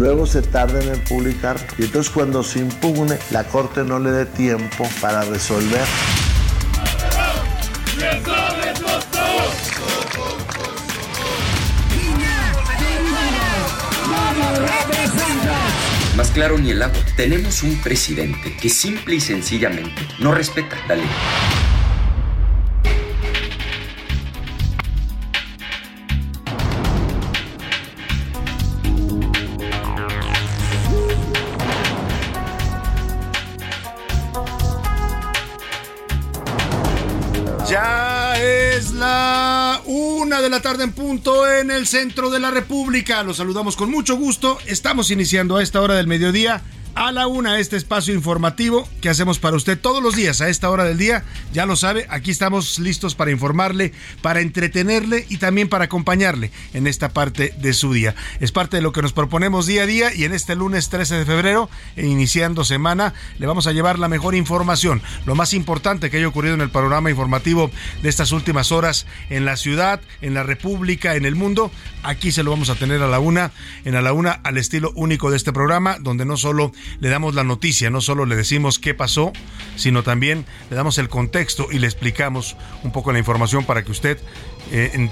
Luego se tarden en publicar y entonces cuando se impugne la Corte no le dé tiempo para resolver. Más claro ni el agua. Tenemos un presidente que simple y sencillamente no respeta la ley. La tarde en punto en el centro de la República. Los saludamos con mucho gusto. Estamos iniciando a esta hora del mediodía a la una este espacio informativo que hacemos para usted todos los días a esta hora del día. Ya lo sabe, aquí estamos listos para informarle, para entretenerle y también para acompañarle en esta parte de su día. Es parte de lo que nos proponemos día a día y en este lunes 13 de febrero, iniciando semana, le vamos a llevar la mejor información, lo más importante que haya ocurrido en el panorama informativo de estas últimas horas en la ciudad, en la República, en el mundo. Aquí se lo vamos a tener a la una, en a la una al estilo único de este programa, donde no solo le damos la noticia, no solo le decimos qué pasó, sino también le damos el contexto y le explicamos un poco la información para que usted eh, en,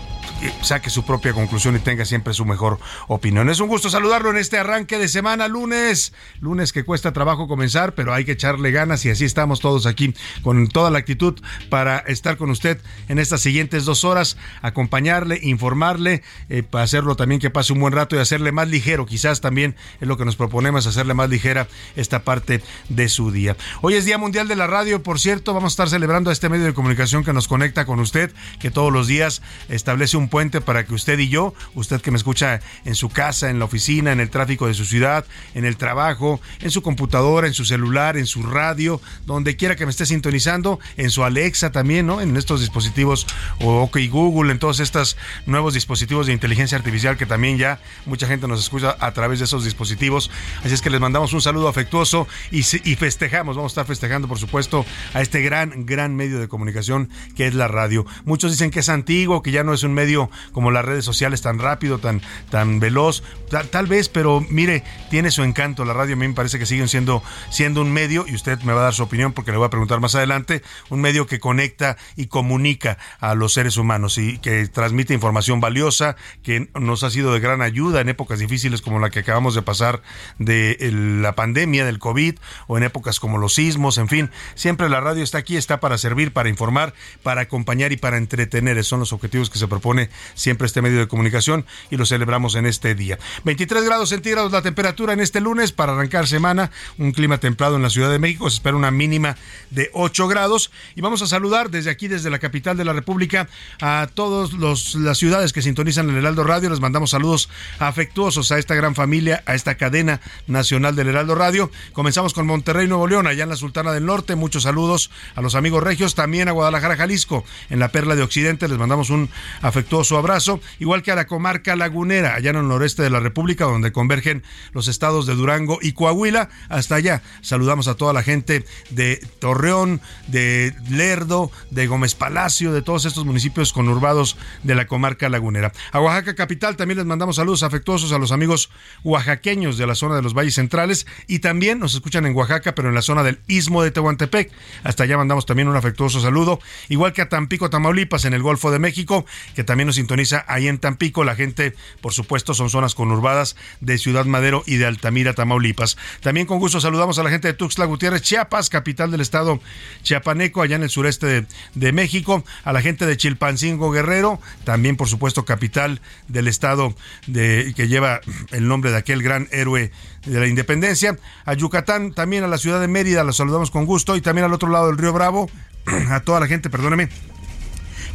saque su propia conclusión y tenga siempre su mejor opinión. Es un gusto saludarlo en este arranque de semana, lunes, lunes que cuesta trabajo comenzar, pero hay que echarle ganas y así estamos todos aquí con toda la actitud para estar con usted en estas siguientes dos horas, acompañarle, informarle, eh, para hacerlo también que pase un buen rato y hacerle más ligero, quizás también es lo que nos proponemos, hacerle más ligera esta parte de su día. Hoy es Día Mundial de la Radio, por cierto, vamos a estar celebrando a este medio de comunicación que nos conecta con usted, que todos los días establece un puente para que usted y yo, usted que me escucha en su casa, en la oficina, en el tráfico de su ciudad, en el trabajo, en su computadora, en su celular, en su radio, donde quiera que me esté sintonizando, en su Alexa también, ¿no? En estos dispositivos o OK Google, en todos estos nuevos dispositivos de inteligencia artificial que también ya mucha gente nos escucha a través de esos dispositivos. Así es que les mandamos un saludo afectuoso y, y festejamos, vamos a estar festejando, por supuesto, a este gran, gran medio de comunicación que es la radio. Muchos dicen que es antiguo, que ya no es un medio como las redes sociales tan rápido, tan, tan veloz, tal, vez, pero mire, tiene su encanto. La radio a mí me parece que siguen siendo, siendo un medio, y usted me va a dar su opinión porque le voy a preguntar más adelante, un medio que conecta y comunica a los seres humanos y que transmite información valiosa, que nos ha sido de gran ayuda en épocas difíciles como la que acabamos de pasar de la pandemia del COVID o en épocas como los sismos, en fin, siempre la radio está aquí, está para servir, para informar, para acompañar y para entretener. Son los objetivos que se propone siempre este medio de comunicación y lo celebramos en este día. 23 grados centígrados la temperatura en este lunes para arrancar semana, un clima templado en la Ciudad de México, se espera una mínima de 8 grados y vamos a saludar desde aquí, desde la capital de la República, a todas las ciudades que sintonizan el Heraldo Radio, les mandamos saludos afectuosos a esta gran familia, a esta cadena nacional del Heraldo Radio. Comenzamos con Monterrey, Nuevo León, allá en la Sultana del Norte. Muchos saludos a los amigos regios, también a Guadalajara, Jalisco, en la Perla de Occidente. Les mandamos un afectuoso abrazo, igual que a la comarca lagunera, allá en el noreste de la República, donde convergen los estados de Durango y Coahuila. Hasta allá saludamos a toda la gente de Torreón, de Lerdo, de Gómez Palacio, de todos estos municipios conurbados de la comarca lagunera. A Oaxaca capital también les mandamos saludos afectuosos a los amigos oaxaqueños de la zona de los valles centrales y también nos escuchan en Oaxaca, pero en la zona del istmo de Tehuantepec. Hasta allá mandamos también un afectuoso saludo, igual que a Tampico, Tamaulipas, en el Golfo de México, que también nos sintoniza ahí en Tampico. La gente, por supuesto, son zonas conurbadas de Ciudad Madero y de Altamira, Tamaulipas. También con gusto saludamos a la gente de Tuxtla Gutiérrez, Chiapas, capital del estado chiapaneco, allá en el sureste de, de México, a la gente de Chilpancingo Guerrero, también por supuesto capital del estado de, que lleva el nombre de aquel gran héroe de la independencia, a Yucatán, también a la ciudad de Mérida, los saludamos con gusto, y también al otro lado del río Bravo, a toda la gente, perdóneme,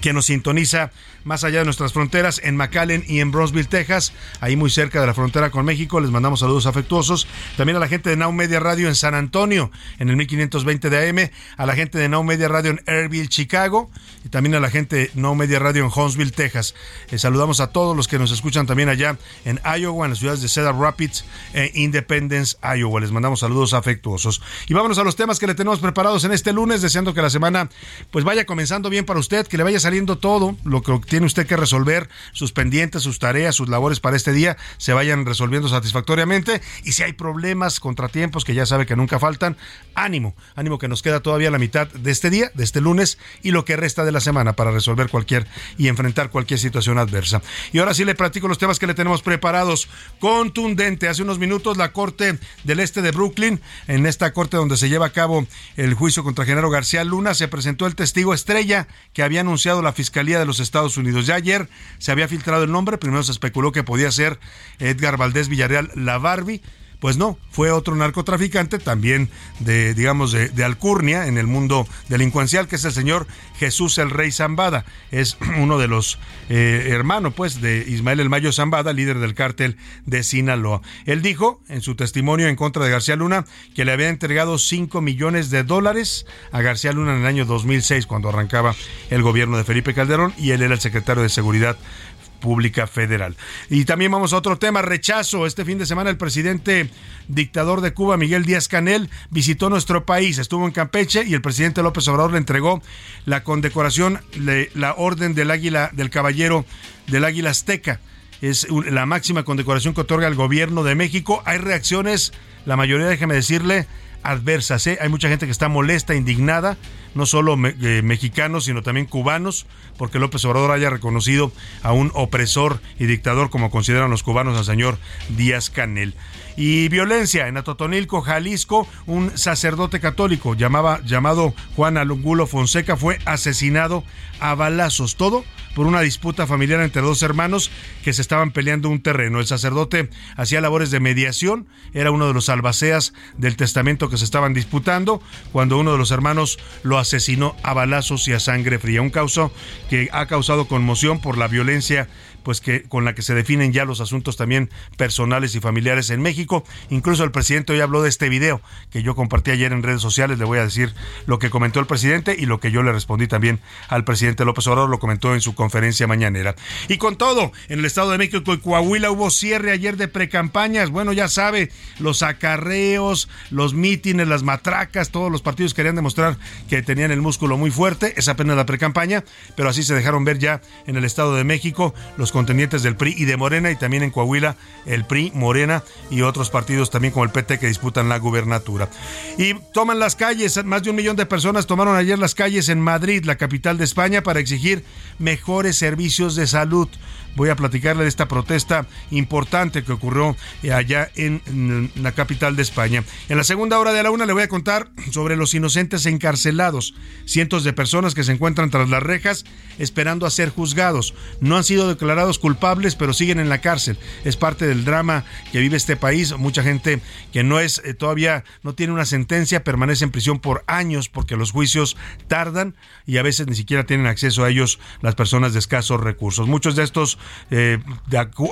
que nos sintoniza más allá de nuestras fronteras, en McAllen y en Brownsville, Texas, ahí muy cerca de la frontera con México. Les mandamos saludos afectuosos. También a la gente de Now Media Radio en San Antonio, en el 1520 de AM, a la gente de Now Media Radio en Airville, Chicago, y también a la gente de Now Media Radio en Huntsville, Texas. Eh, saludamos a todos los que nos escuchan también allá en Iowa, en las ciudades de Cedar Rapids e Independence, Iowa. Les mandamos saludos afectuosos. Y vámonos a los temas que le tenemos preparados en este lunes, deseando que la semana pues vaya comenzando bien para usted, que le vaya saliendo todo lo que tiene usted que resolver, sus pendientes, sus tareas, sus labores para este día se vayan resolviendo satisfactoriamente. Y si hay problemas, contratiempos, que ya sabe que nunca faltan, ánimo, ánimo que nos queda todavía la mitad de este día, de este lunes, y lo que resta de la semana para resolver cualquier y enfrentar cualquier situación adversa. Y ahora sí le platico los temas que le tenemos preparados. Contundente, hace unos minutos la Corte del Este de Brooklyn, en esta corte donde se lleva a cabo el juicio contra Genaro García Luna, se presentó el testigo estrella que había anunciado la Fiscalía de los Estados Unidos. Ya ayer se había filtrado el nombre, primero se especuló que podía ser Edgar Valdés Villarreal La Barbie, pues no, fue otro narcotraficante también de, digamos, de, de, alcurnia en el mundo delincuencial, que es el señor Jesús el Rey Zambada. Es uno de los eh, hermanos, pues, de Ismael el Mayo Zambada, líder del cártel de Sinaloa. Él dijo en su testimonio en contra de García Luna que le había entregado 5 millones de dólares a García Luna en el año 2006, cuando arrancaba el gobierno de Felipe Calderón, y él era el secretario de Seguridad Pública Federal. Y también vamos a otro tema, rechazo. Este fin de semana el presidente dictador de Cuba, Miguel Díaz Canel, visitó nuestro país, estuvo en Campeche y el presidente López Obrador le entregó la condecoración, la Orden del Águila, del Caballero del Águila Azteca. Es la máxima condecoración que otorga el gobierno de México. Hay reacciones, la mayoría, déjeme decirle, adversas. ¿eh? Hay mucha gente que está molesta, indignada, no solo eh, mexicanos, sino también cubanos, porque López Obrador haya reconocido a un opresor y dictador, como consideran los cubanos al señor Díaz Canel. Y violencia en Atotonilco, Jalisco, un sacerdote católico llamaba, llamado Juan Alungulo Fonseca fue asesinado a balazos. Todo por una disputa familiar entre dos hermanos que se estaban peleando un terreno. El sacerdote hacía labores de mediación, era uno de los albaceas del testamento que se estaban disputando, cuando uno de los hermanos lo asesinó a balazos y a sangre fría. Un caso que ha causado conmoción por la violencia pues que con la que se definen ya los asuntos también personales y familiares en México. Incluso el presidente hoy habló de este video que yo compartí ayer en redes sociales. Le voy a decir lo que comentó el presidente y lo que yo le respondí también al presidente López Obrador. Lo comentó en su conferencia mañanera. Y con todo, en el Estado de México y Coahuila hubo cierre ayer de precampañas. Bueno, ya sabe, los acarreos, los mítines, las matracas, todos los partidos querían demostrar que tenían el músculo muy fuerte. Es apenas la precampaña, pero así se dejaron ver ya en el Estado de México los contendientes del PRI y de Morena y también en Coahuila el PRI, Morena y otros partidos también como el PT que disputan la gubernatura. Y toman las calles, más de un millón de personas tomaron ayer las calles en Madrid, la capital de España, para exigir mejores servicios de salud voy a platicarle de esta protesta importante que ocurrió allá en la capital de España. En la segunda hora de la una le voy a contar sobre los inocentes encarcelados, cientos de personas que se encuentran tras las rejas esperando a ser juzgados. No han sido declarados declarados culpables, pero siguen en la cárcel. Es parte del drama que vive este país. Mucha gente que no es eh, todavía no tiene una sentencia permanece en prisión por años porque los juicios tardan y a veces ni siquiera tienen acceso a ellos las personas de escasos recursos. Muchos de estos eh,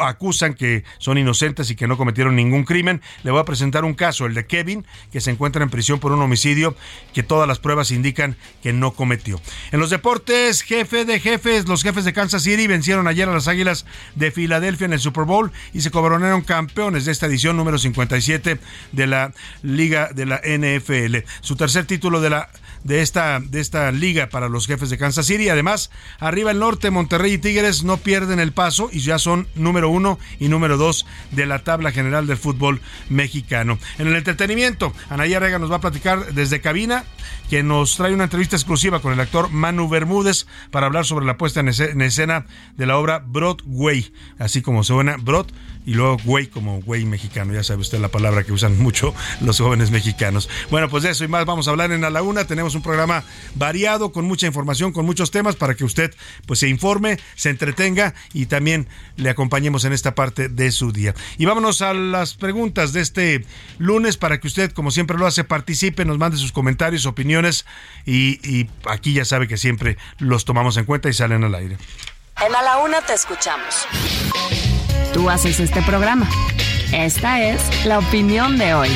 acusan que son inocentes y que no cometieron ningún crimen. Le voy a presentar un caso, el de Kevin, que se encuentra en prisión por un homicidio que todas las pruebas indican que no cometió. En los deportes, jefe de jefes, los jefes de Kansas City vencieron ayer a las Águilas de Filadelfia en el Super Bowl y se coronaron campeones de esta edición número 57 de la Liga de la NFL. Su tercer título de la de esta, de esta liga para los jefes de Kansas City. Además, arriba el norte, Monterrey y Tigres no pierden el paso y ya son número uno y número dos de la tabla general del fútbol mexicano. En el entretenimiento, Anaya Rega nos va a platicar desde cabina, que nos trae una entrevista exclusiva con el actor Manu Bermúdez para hablar sobre la puesta en escena de la obra Broadway, así como suena Broad y luego güey como güey mexicano. Ya sabe usted la palabra que usan mucho los jóvenes mexicanos. Bueno, pues de eso y más vamos a hablar en A la Una. Tenemos un programa variado con mucha información, con muchos temas para que usted pues se informe, se entretenga y también le acompañemos en esta parte de su día. Y vámonos a las preguntas de este lunes para que usted, como siempre lo hace, participe, nos mande sus comentarios, opiniones y, y aquí ya sabe que siempre los tomamos en cuenta y salen al aire. En A la Una te escuchamos. Tú haces este programa. Esta es la opinión de hoy.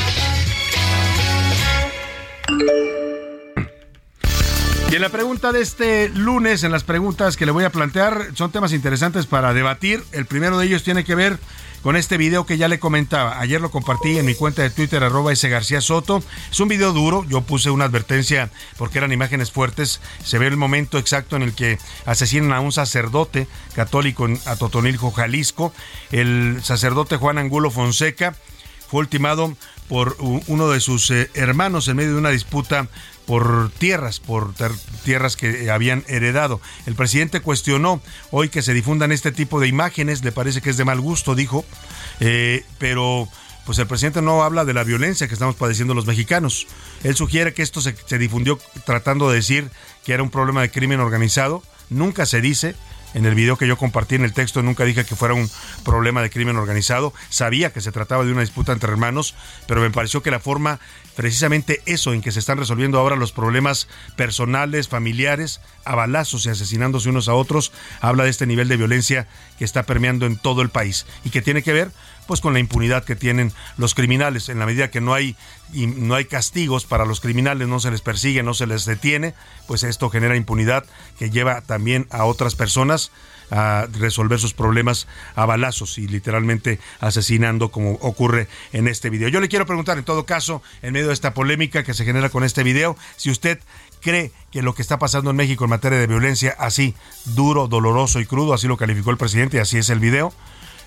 Y en la pregunta de este lunes, en las preguntas que le voy a plantear, son temas interesantes para debatir. El primero de ellos tiene que ver con este video que ya le comentaba. Ayer lo compartí en mi cuenta de Twitter, arroba ese García Soto. Es un video duro, yo puse una advertencia porque eran imágenes fuertes. Se ve el momento exacto en el que asesinan a un sacerdote católico en Atotonilco, Jalisco. El sacerdote Juan Angulo Fonseca fue ultimado por uno de sus eh, hermanos en medio de una disputa por tierras, por tierras que habían heredado. El presidente cuestionó hoy que se difundan este tipo de imágenes, le parece que es de mal gusto, dijo, eh, pero pues el presidente no habla de la violencia que estamos padeciendo los mexicanos. Él sugiere que esto se difundió tratando de decir que era un problema de crimen organizado. Nunca se dice, en el video que yo compartí en el texto nunca dije que fuera un problema de crimen organizado. Sabía que se trataba de una disputa entre hermanos, pero me pareció que la forma, precisamente eso en que se están resolviendo ahora los problemas personales, familiares, a balazos y asesinándose unos a otros, habla de este nivel de violencia que está permeando en todo el país y que tiene que ver pues con la impunidad que tienen los criminales. En la medida que no hay, no hay castigos para los criminales, no se les persigue, no se les detiene, pues esto genera impunidad que lleva también a otras personas a resolver sus problemas a balazos y literalmente asesinando como ocurre en este video. Yo le quiero preguntar en todo caso, en medio de esta polémica que se genera con este video, si usted cree que lo que está pasando en México en materia de violencia así duro, doloroso y crudo, así lo calificó el presidente y así es el video,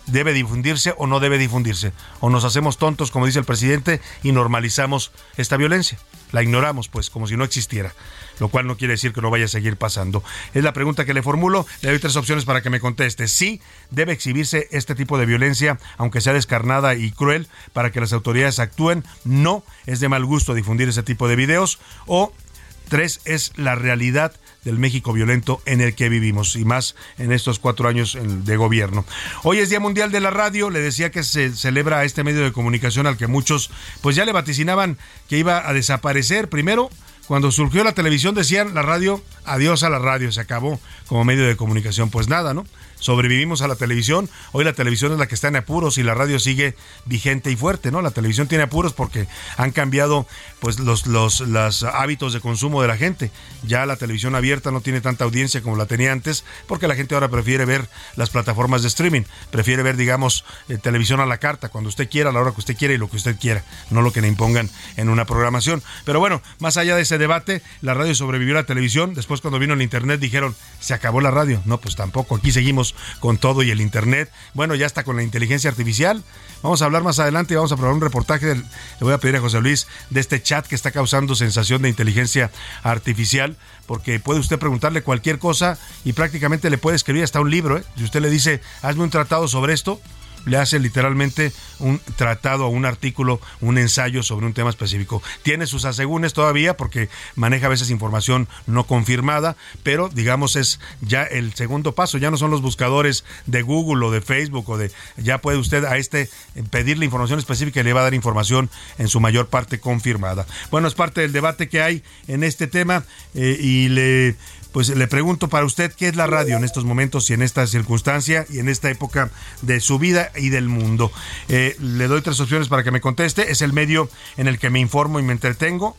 debe difundirse o no debe difundirse. O nos hacemos tontos, como dice el presidente, y normalizamos esta violencia. La ignoramos, pues, como si no existiera. Lo cual no quiere decir que no vaya a seguir pasando. Es la pregunta que le formulo. Le doy tres opciones para que me conteste. Sí, debe exhibirse este tipo de violencia, aunque sea descarnada y cruel, para que las autoridades actúen. No, es de mal gusto difundir ese tipo de videos. O tres, es la realidad del México violento en el que vivimos y más en estos cuatro años de gobierno. Hoy es Día Mundial de la Radio, le decía que se celebra este medio de comunicación al que muchos pues ya le vaticinaban que iba a desaparecer. Primero, cuando surgió la televisión decían la radio, adiós a la radio, se acabó como medio de comunicación. Pues nada, ¿no? Sobrevivimos a la televisión. Hoy la televisión es la que está en apuros y la radio sigue vigente y fuerte, ¿no? La televisión tiene apuros porque han cambiado pues los, los, los hábitos de consumo de la gente. Ya la televisión abierta no tiene tanta audiencia como la tenía antes porque la gente ahora prefiere ver las plataformas de streaming, prefiere ver, digamos, eh, televisión a la carta, cuando usted quiera, a la hora que usted quiera y lo que usted quiera, no lo que le impongan en una programación. Pero bueno, más allá de ese debate, la radio sobrevivió a la televisión, después cuando vino el internet dijeron, se acabó la radio. No, pues tampoco, aquí seguimos con todo y el Internet. Bueno, ya está con la inteligencia artificial. Vamos a hablar más adelante y vamos a probar un reportaje. le voy a pedir a José Luis de este chat que está causando sensación de inteligencia artificial, porque puede usted preguntarle cualquier cosa y prácticamente le puede escribir hasta un libro. ¿eh? Si usted le dice, hazme un tratado sobre esto, le hace literalmente un tratado o un artículo, un ensayo sobre un tema específico. Tiene sus asegúnes todavía porque maneja a veces información no confirmada, pero digamos es ya el segundo paso, ya no son los buscadores de Google o de Facebook o de ya puede usted a este pedirle información específica y le va a dar información en su mayor parte confirmada. Bueno, es parte del debate que hay en este tema eh, y le pues le pregunto para usted qué es la radio en estos momentos y en esta circunstancia y en esta época de su vida y del mundo. Eh, le doy tres opciones para que me conteste. Es el medio en el que me informo y me entretengo.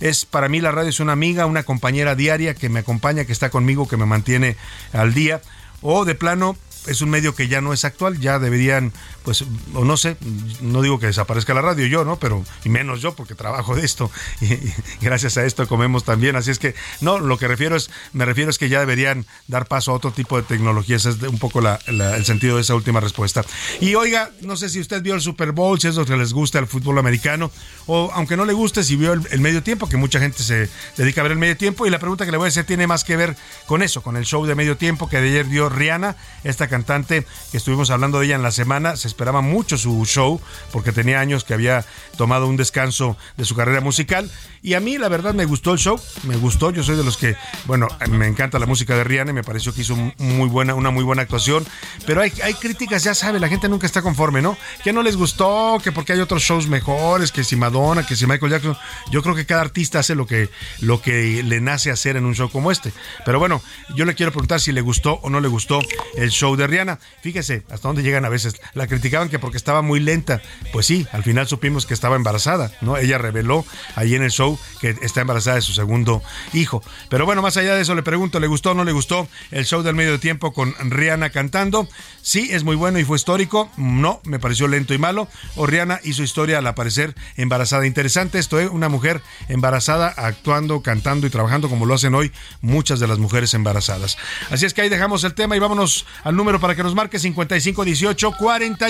Es para mí la radio es una amiga, una compañera diaria que me acompaña, que está conmigo, que me mantiene al día. O de plano es un medio que ya no es actual, ya deberían, pues, o no sé, no digo que desaparezca la radio yo, ¿no? Pero, y menos yo, porque trabajo de esto, y, gracias a esto comemos también, así es que, no, lo que refiero es, me refiero es que ya deberían dar paso a otro tipo de tecnologías, es un poco el sentido de esa última respuesta. Y oiga, no sé si usted vio el Super Bowl, si es lo que les gusta el fútbol americano, o aunque no le guste, si vio el, medio tiempo, que mucha gente se dedica a ver el medio tiempo, y la pregunta que le voy a hacer tiene más que ver con eso, con el show de medio tiempo que de ayer dio Rihanna, esta cantante que estuvimos hablando de ella en la semana. Se esperaba mucho su show porque tenía años que había tomado un descanso de su carrera musical. Y a mí, la verdad, me gustó el show. Me gustó. Yo soy de los que, bueno, me encanta la música de Rihanna y me pareció que hizo muy buena, una muy buena actuación. Pero hay, hay críticas, ya sabe, la gente nunca está conforme, ¿no? Que no les gustó, que porque hay otros shows mejores, que si Madonna, que si Michael Jackson. Yo creo que cada artista hace lo que, lo que le nace hacer en un show como este. Pero bueno, yo le quiero preguntar si le gustó o no le gustó el show de Rihanna. Fíjese hasta dónde llegan a veces. La criticaban que porque estaba muy lenta. Pues sí, al final supimos que estaba embarazada, ¿no? Ella reveló ahí en el show que está embarazada de su segundo hijo. Pero bueno, más allá de eso le pregunto, ¿le gustó o no le gustó el show del medio tiempo con Rihanna cantando? Sí, es muy bueno y fue histórico. No, me pareció lento y malo. O Rihanna hizo historia al aparecer embarazada. Interesante esto, ¿eh? Una mujer embarazada actuando, cantando y trabajando como lo hacen hoy muchas de las mujeres embarazadas. Así es que ahí dejamos el tema y vámonos al número para que nos marque 5518 41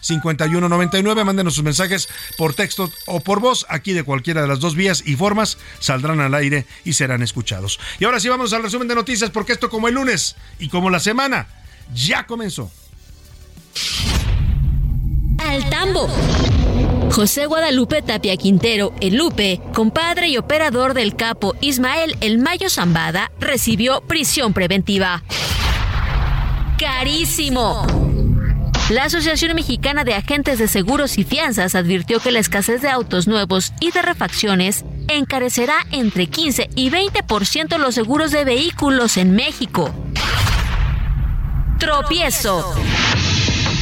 51 99. Mándenos sus mensajes por texto o por voz. Aquí de cualquiera de las dos vías y formas saldrán al aire y serán escuchados. Y ahora sí vamos al resumen de noticias porque esto como el lunes y como la semana ya comenzó. Al tambo. José Guadalupe Tapia Quintero, el Lupe, compadre y operador del capo Ismael El Mayo Zambada, recibió prisión preventiva carísimo. La Asociación Mexicana de Agentes de Seguros y Fianzas advirtió que la escasez de autos nuevos y de refacciones encarecerá entre 15 y 20% los seguros de vehículos en México. Tropiezo.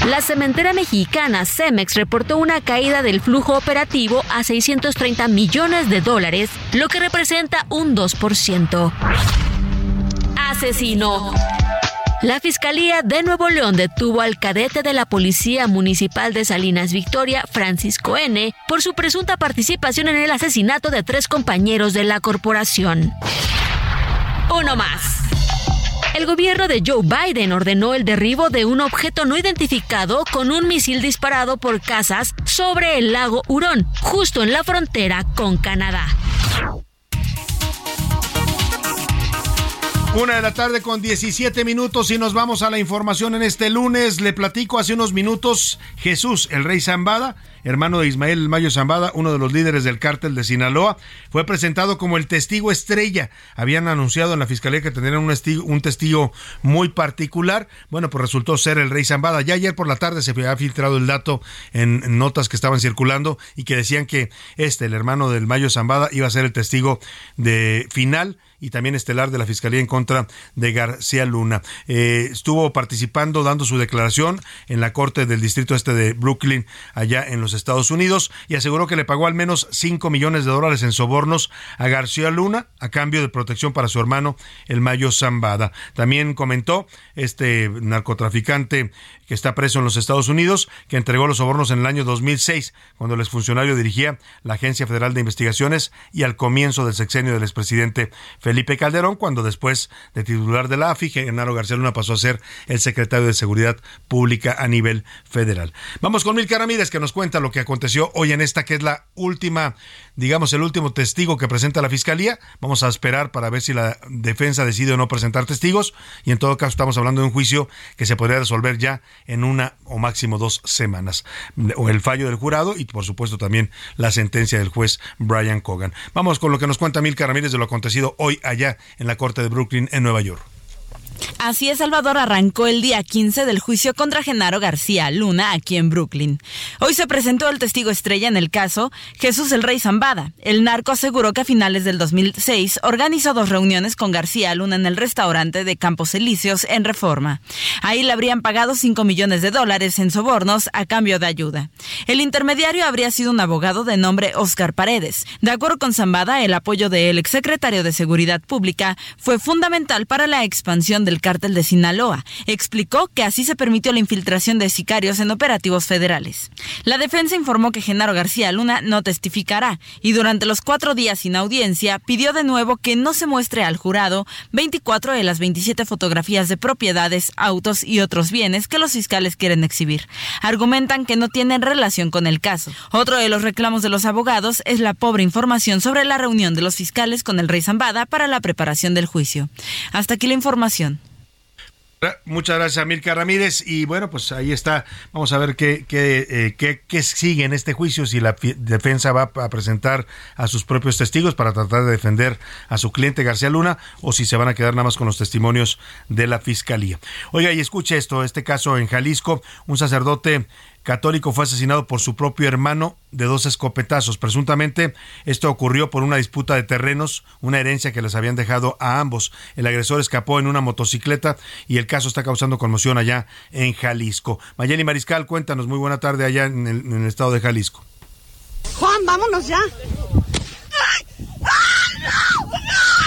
La cementera mexicana Cemex reportó una caída del flujo operativo a 630 millones de dólares, lo que representa un 2%. Asesino. La Fiscalía de Nuevo León detuvo al cadete de la Policía Municipal de Salinas Victoria, Francisco N., por su presunta participación en el asesinato de tres compañeros de la corporación. Uno más. El gobierno de Joe Biden ordenó el derribo de un objeto no identificado con un misil disparado por casas sobre el lago Hurón, justo en la frontera con Canadá. Una de la tarde con 17 minutos y nos vamos a la información en este lunes. Le platico hace unos minutos Jesús, el rey Zambada, hermano de Ismael el Mayo Zambada, uno de los líderes del cártel de Sinaloa, fue presentado como el testigo estrella. Habían anunciado en la fiscalía que tendrían un testigo, un testigo muy particular. Bueno, pues resultó ser el rey Zambada. Ya ayer por la tarde se había filtrado el dato en notas que estaban circulando y que decían que este, el hermano del Mayo Zambada, iba a ser el testigo de final y también estelar de la Fiscalía en contra de García Luna. Eh, estuvo participando, dando su declaración en la Corte del Distrito Este de Brooklyn, allá en los Estados Unidos, y aseguró que le pagó al menos 5 millones de dólares en sobornos a García Luna a cambio de protección para su hermano, el Mayo Zambada. También comentó este narcotraficante que está preso en los Estados Unidos, que entregó los sobornos en el año 2006, cuando el exfuncionario dirigía la Agencia Federal de Investigaciones y al comienzo del sexenio del expresidente Felipe Calderón, cuando después de titular de la AFI, Genaro García Luna pasó a ser el secretario de Seguridad Pública a nivel federal. Vamos con Milka Ramírez, que nos cuenta lo que aconteció hoy en esta, que es la última, digamos, el último testigo que presenta la Fiscalía. Vamos a esperar para ver si la defensa decide o no presentar testigos, y en todo caso estamos hablando de un juicio que se podría resolver ya en una o máximo dos semanas. O el fallo del jurado y, por supuesto, también la sentencia del juez Brian Cogan. Vamos con lo que nos cuenta Milka Ramírez de lo acontecido hoy allá en la Corte de Brooklyn, en Nueva York. Así es, Salvador arrancó el día 15 del juicio contra Genaro García Luna aquí en Brooklyn. Hoy se presentó el testigo estrella en el caso, Jesús el Rey Zambada. El narco aseguró que a finales del 2006 organizó dos reuniones con García Luna en el restaurante de Campos Elíseos en Reforma. Ahí le habrían pagado 5 millones de dólares en sobornos a cambio de ayuda. El intermediario habría sido un abogado de nombre Oscar Paredes. De acuerdo con Zambada, el apoyo del exsecretario de Seguridad Pública fue fundamental para la expansión del cártel de Sinaloa. Explicó que así se permitió la infiltración de sicarios en operativos federales. La defensa informó que Genaro García Luna no testificará y durante los cuatro días sin audiencia pidió de nuevo que no se muestre al jurado 24 de las 27 fotografías de propiedades, autos y otros bienes que los fiscales quieren exhibir. Argumentan que no tienen relación con el caso. Otro de los reclamos de los abogados es la pobre información sobre la reunión de los fiscales con el rey Zambada para la preparación del juicio. Hasta aquí la información. Muchas gracias, Mirka Ramírez. Y bueno, pues ahí está. Vamos a ver qué, qué, eh, qué, qué, sigue en este juicio, si la defensa va a presentar a sus propios testigos para tratar de defender a su cliente García Luna o si se van a quedar nada más con los testimonios de la fiscalía. Oiga, y escuche esto, este caso en Jalisco, un sacerdote católico fue asesinado por su propio hermano de dos escopetazos. Presuntamente esto ocurrió por una disputa de terrenos, una herencia que les habían dejado a ambos. El agresor escapó en una motocicleta y el caso está causando conmoción allá en Jalisco. Mayeli Mariscal, cuéntanos, muy buena tarde allá en el, en el estado de Jalisco. Juan, vámonos ya. ¡Ay! ¡Ay, no! ¡No!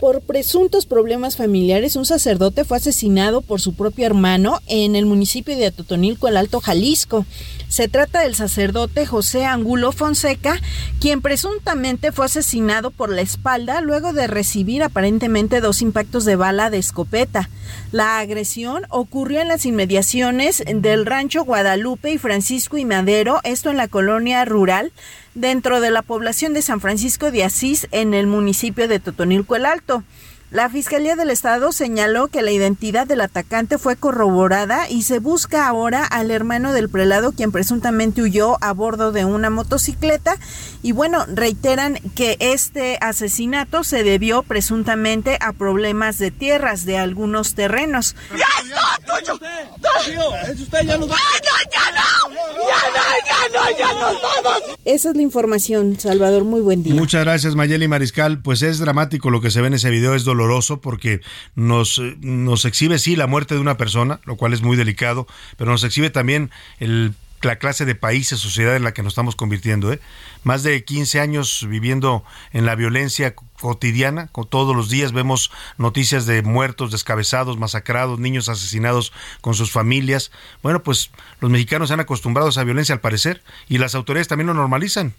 Por presuntos problemas familiares, un sacerdote fue asesinado por su propio hermano en el municipio de Atotonilco, el Alto Jalisco. Se trata del sacerdote José Angulo Fonseca, quien presuntamente fue asesinado por la espalda luego de recibir aparentemente dos impactos de bala de escopeta. La agresión ocurrió en las inmediaciones del rancho Guadalupe y Francisco y Madero, esto en la colonia rural dentro de la población de San Francisco de Asís en el municipio de Totonilco el Alto. La Fiscalía del Estado señaló que la identidad del atacante fue corroborada y se busca ahora al hermano del prelado quien presuntamente huyó a bordo de una motocicleta y bueno, reiteran que este asesinato se debió presuntamente a problemas de tierras de algunos terrenos. ¡Ya está, tuyo! ¿Es usted? ¿Ya nos? ¡Ya no! ¡Ya no! ¡Ya no! ¡Ya nos vamos! Esa es la información, Salvador. Muy buen día. Muchas gracias, Mayeli Mariscal. Pues es dramático lo que se ve en ese video, es doloroso porque nos, nos exhibe, sí, la muerte de una persona, lo cual es muy delicado, pero nos exhibe también el la clase de países, sociedad en la que nos estamos convirtiendo. ¿eh? Más de 15 años viviendo en la violencia cotidiana, todos los días vemos noticias de muertos, descabezados, masacrados, niños asesinados con sus familias. Bueno, pues los mexicanos se han acostumbrado a esa violencia al parecer y las autoridades también lo normalizan.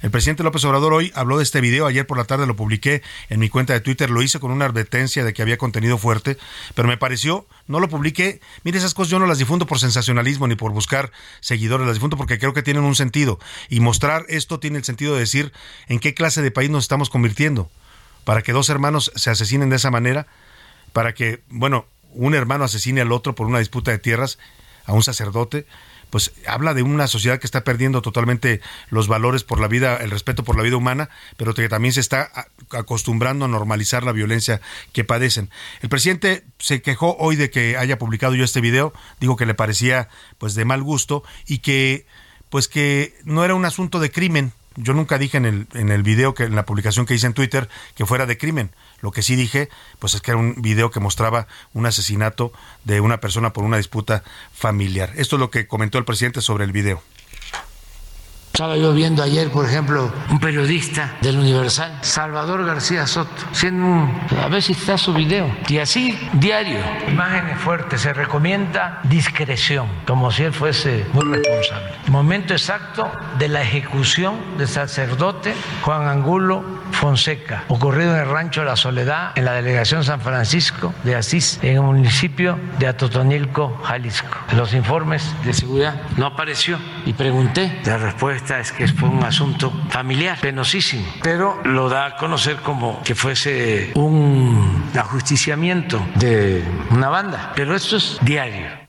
El presidente López Obrador hoy habló de este video, ayer por la tarde lo publiqué en mi cuenta de Twitter, lo hice con una advertencia de que había contenido fuerte, pero me pareció, no lo publiqué, mire esas cosas yo no las difundo por sensacionalismo ni por buscar seguidores, las difundo porque creo que tienen un sentido. Y mostrar esto tiene el sentido de decir en qué clase de país nos estamos convirtiendo, para que dos hermanos se asesinen de esa manera, para que, bueno, un hermano asesine al otro por una disputa de tierras, a un sacerdote, pues habla de una sociedad que está perdiendo totalmente los valores por la vida, el respeto por la vida humana, pero que también se está acostumbrando a normalizar la violencia que padecen. El presidente se quejó hoy de que haya publicado yo este video, dijo que le parecía pues de mal gusto y que pues que no era un asunto de crimen. Yo nunca dije en el, en el video, que en la publicación que hice en Twitter, que fuera de crimen. Lo que sí dije, pues es que era un video que mostraba un asesinato de una persona por una disputa familiar. Esto es lo que comentó el presidente sobre el video. Estaba yo viendo ayer, por ejemplo, un periodista del Universal, Salvador García Soto, siendo a ver si está su video, y así diario, imágenes fuertes, se recomienda discreción, como si él fuese muy responsable. Momento exacto de la ejecución del sacerdote Juan Angulo Fonseca, ocurrido en el rancho La Soledad, en la delegación San Francisco de Asís, en el municipio de Atotonilco, Jalisco. Los informes de seguridad no apareció y pregunté. La respuesta es que fue un asunto familiar, penosísimo, pero lo da a conocer como que fuese un ajusticiamiento de una banda. Pero esto es diario.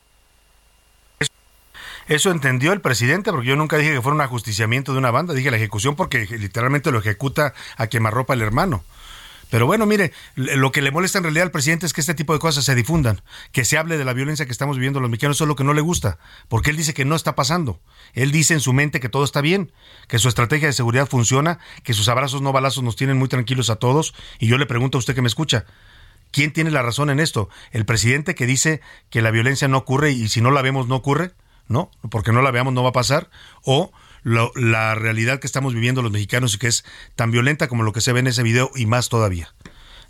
Eso entendió el presidente, porque yo nunca dije que fuera un ajusticiamiento de una banda, dije la ejecución porque literalmente lo ejecuta a quemarropa el hermano. Pero bueno, mire, lo que le molesta en realidad al presidente es que este tipo de cosas se difundan, que se hable de la violencia que estamos viviendo los mexicanos, eso es lo que no le gusta, porque él dice que no está pasando. Él dice en su mente que todo está bien, que su estrategia de seguridad funciona, que sus abrazos no balazos nos tienen muy tranquilos a todos, y yo le pregunto a usted que me escucha, ¿quién tiene la razón en esto? ¿El presidente que dice que la violencia no ocurre y si no la vemos no ocurre? ¿No? Porque no la veamos no va a pasar, o la realidad que estamos viviendo los mexicanos y que es tan violenta como lo que se ve en ese video y más todavía.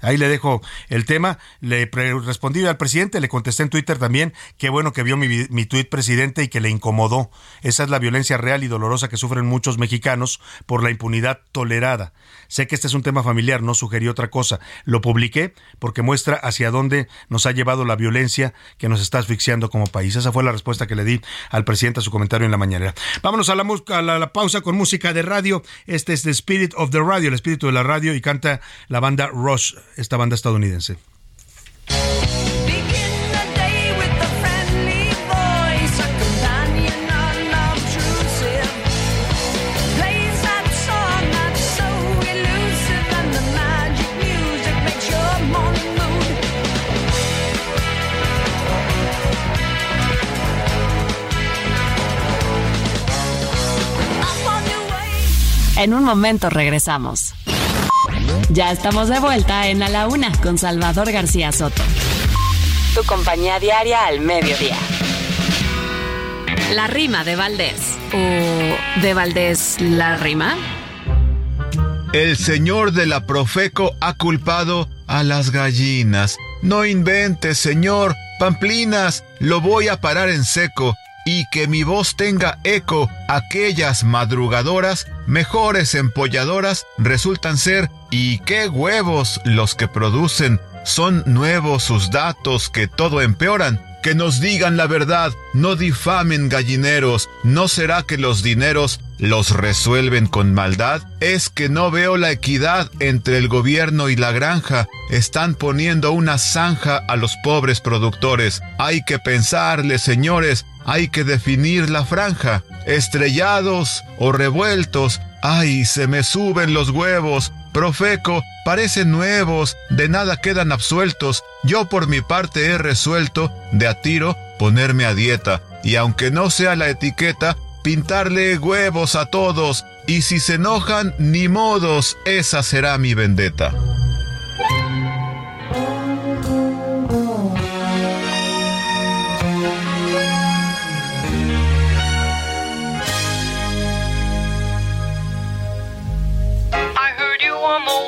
Ahí le dejo el tema. Le respondí al presidente, le contesté en Twitter también. Qué bueno que vio mi, mi tuit, presidente, y que le incomodó. Esa es la violencia real y dolorosa que sufren muchos mexicanos por la impunidad tolerada. Sé que este es un tema familiar, no sugerí otra cosa. Lo publiqué porque muestra hacia dónde nos ha llevado la violencia que nos está asfixiando como país. Esa fue la respuesta que le di al presidente a su comentario en la mañana. Vámonos a la, a la, pausa con música de radio. Este es The Spirit of the Radio, el espíritu de la radio, y canta la banda Rush, esta banda estadounidense. En un momento regresamos. Ya estamos de vuelta en A la Una con Salvador García Soto. Tu compañía diaria al mediodía. La rima de Valdés. ¿O de Valdés la rima? El señor de la Profeco ha culpado a las gallinas. No inventes, señor. Pamplinas, lo voy a parar en seco y que mi voz tenga eco. Aquellas madrugadoras, mejores empolladoras, resultan ser, y qué huevos los que producen. Son nuevos sus datos que todo empeoran. Que nos digan la verdad, no difamen gallineros. ¿No será que los dineros los resuelven con maldad? Es que no veo la equidad entre el gobierno y la granja. Están poniendo una zanja a los pobres productores. Hay que pensarle, señores, hay que definir la franja. Estrellados o revueltos. ¡Ay, se me suben los huevos! Profeco, parecen nuevos, de nada quedan absueltos. Yo por mi parte he resuelto, de a tiro, ponerme a dieta. Y aunque no sea la etiqueta, pintarle huevos a todos. Y si se enojan, ni modos, esa será mi vendetta.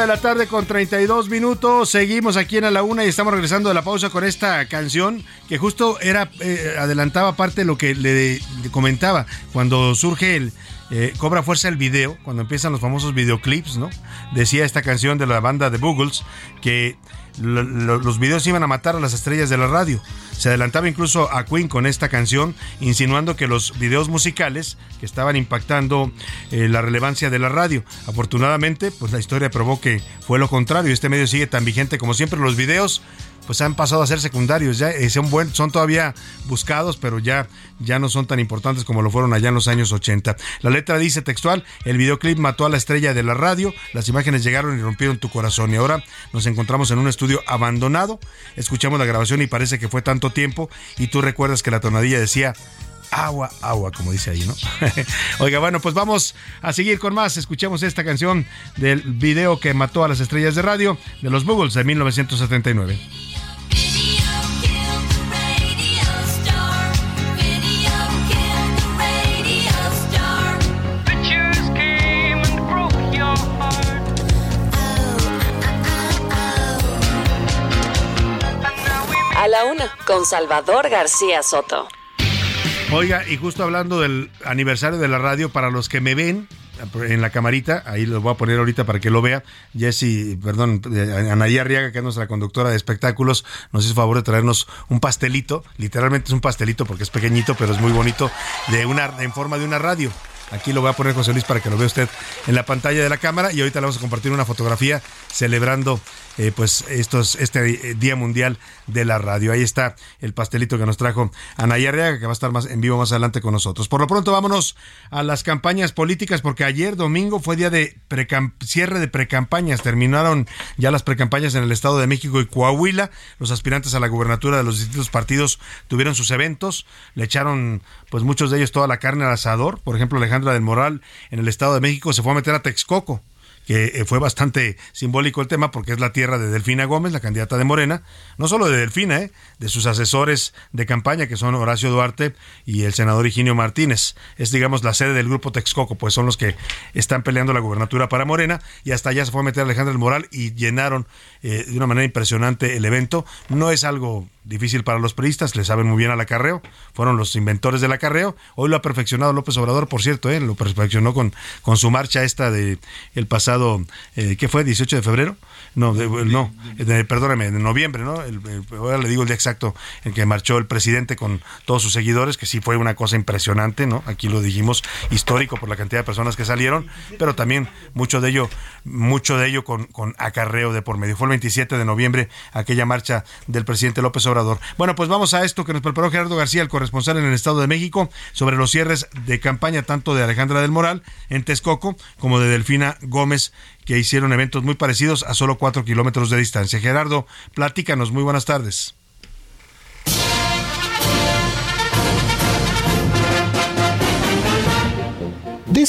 De la tarde con 32 minutos. Seguimos aquí en A la Una y estamos regresando de la pausa con esta canción que justo era eh, adelantaba parte de lo que le, comentaba cuando surge el, eh, cobra fuerza el video, cuando empiezan los famosos videoclips, ¿no? Decía esta canción de la banda de Boogles que los videos iban a matar a las estrellas de la radio. Se adelantaba incluso a Queen con esta canción, insinuando que los videos musicales que estaban impactando eh, la relevancia de la radio. Afortunadamente, pues la historia probó que fue lo contrario. Este medio sigue tan vigente como siempre. Los videos pues han pasado a ser secundarios, ya eh, son, buen, son todavía buscados, pero ya, ya no son tan importantes como lo fueron allá en los años 80. La letra dice textual, el videoclip mató a la estrella de la radio, las imágenes llegaron y rompieron tu corazón y ahora nos encontramos en un estudio abandonado, escuchamos la grabación y parece que fue tanto tiempo y tú recuerdas que la tonadilla decía agua, agua, como dice ahí, ¿no? Oiga, bueno, pues vamos a seguir con más. Escuchemos esta canción del video que mató a las estrellas de radio de los Buggles de 1979. A la una, con Salvador García Soto. Oiga, y justo hablando del aniversario de la radio, para los que me ven, en la camarita, ahí lo voy a poner ahorita para que lo vea. Jessy, perdón, eh, Anaí Arriaga, que es nuestra conductora de espectáculos, nos hizo favor de traernos un pastelito, literalmente es un pastelito porque es pequeñito, pero es muy bonito, de una, en forma de una radio. Aquí lo voy a poner José Luis para que lo vea usted en la pantalla de la cámara y ahorita le vamos a compartir una fotografía celebrando eh, pues estos, este eh, Día Mundial de la Radio. Ahí está el pastelito que nos trajo Anaya Reaga, que va a estar más en vivo más adelante con nosotros. Por lo pronto, vámonos a las campañas políticas, porque ayer domingo fue día de cierre de precampañas. Terminaron ya las precampañas en el Estado de México y Coahuila. Los aspirantes a la gubernatura de los distintos partidos tuvieron sus eventos, le echaron pues muchos de ellos toda la carne al asador. Por ejemplo, Alejandra del Moral en el Estado de México se fue a meter a Texcoco que eh, fue bastante simbólico el tema porque es la tierra de Delfina Gómez, la candidata de Morena, no solo de Delfina, eh, de sus asesores de campaña que son Horacio Duarte y el senador Higinio Martínez. Es digamos la sede del grupo Texcoco, pues son los que están peleando la gubernatura para Morena y hasta allá se fue a meter Alejandro del Moral y llenaron eh, de una manera impresionante el evento. No es algo difícil para los periodistas, le saben muy bien al acarreo, fueron los inventores del acarreo. Hoy lo ha perfeccionado López Obrador, por cierto, ¿eh? lo perfeccionó con, con su marcha esta de el pasado, eh, ¿qué fue? 18 de febrero. No, no, perdóname, en noviembre, ¿no? ahora le digo el día exacto en que marchó el presidente con todos sus seguidores, que sí fue una cosa impresionante, ¿no? Aquí lo dijimos, histórico por la cantidad de personas que salieron, pero también mucho de ello, mucho de ello con, con acarreo de por medio. Fue el 27 de noviembre aquella marcha del presidente López Obrador. Bueno, pues vamos a esto que nos preparó Gerardo García, el corresponsal en el Estado de México, sobre los cierres de campaña tanto de Alejandra del Moral en Texcoco como de Delfina Gómez que hicieron eventos muy parecidos a solo cuatro kilómetros de distancia. Gerardo, platícanos, muy buenas tardes.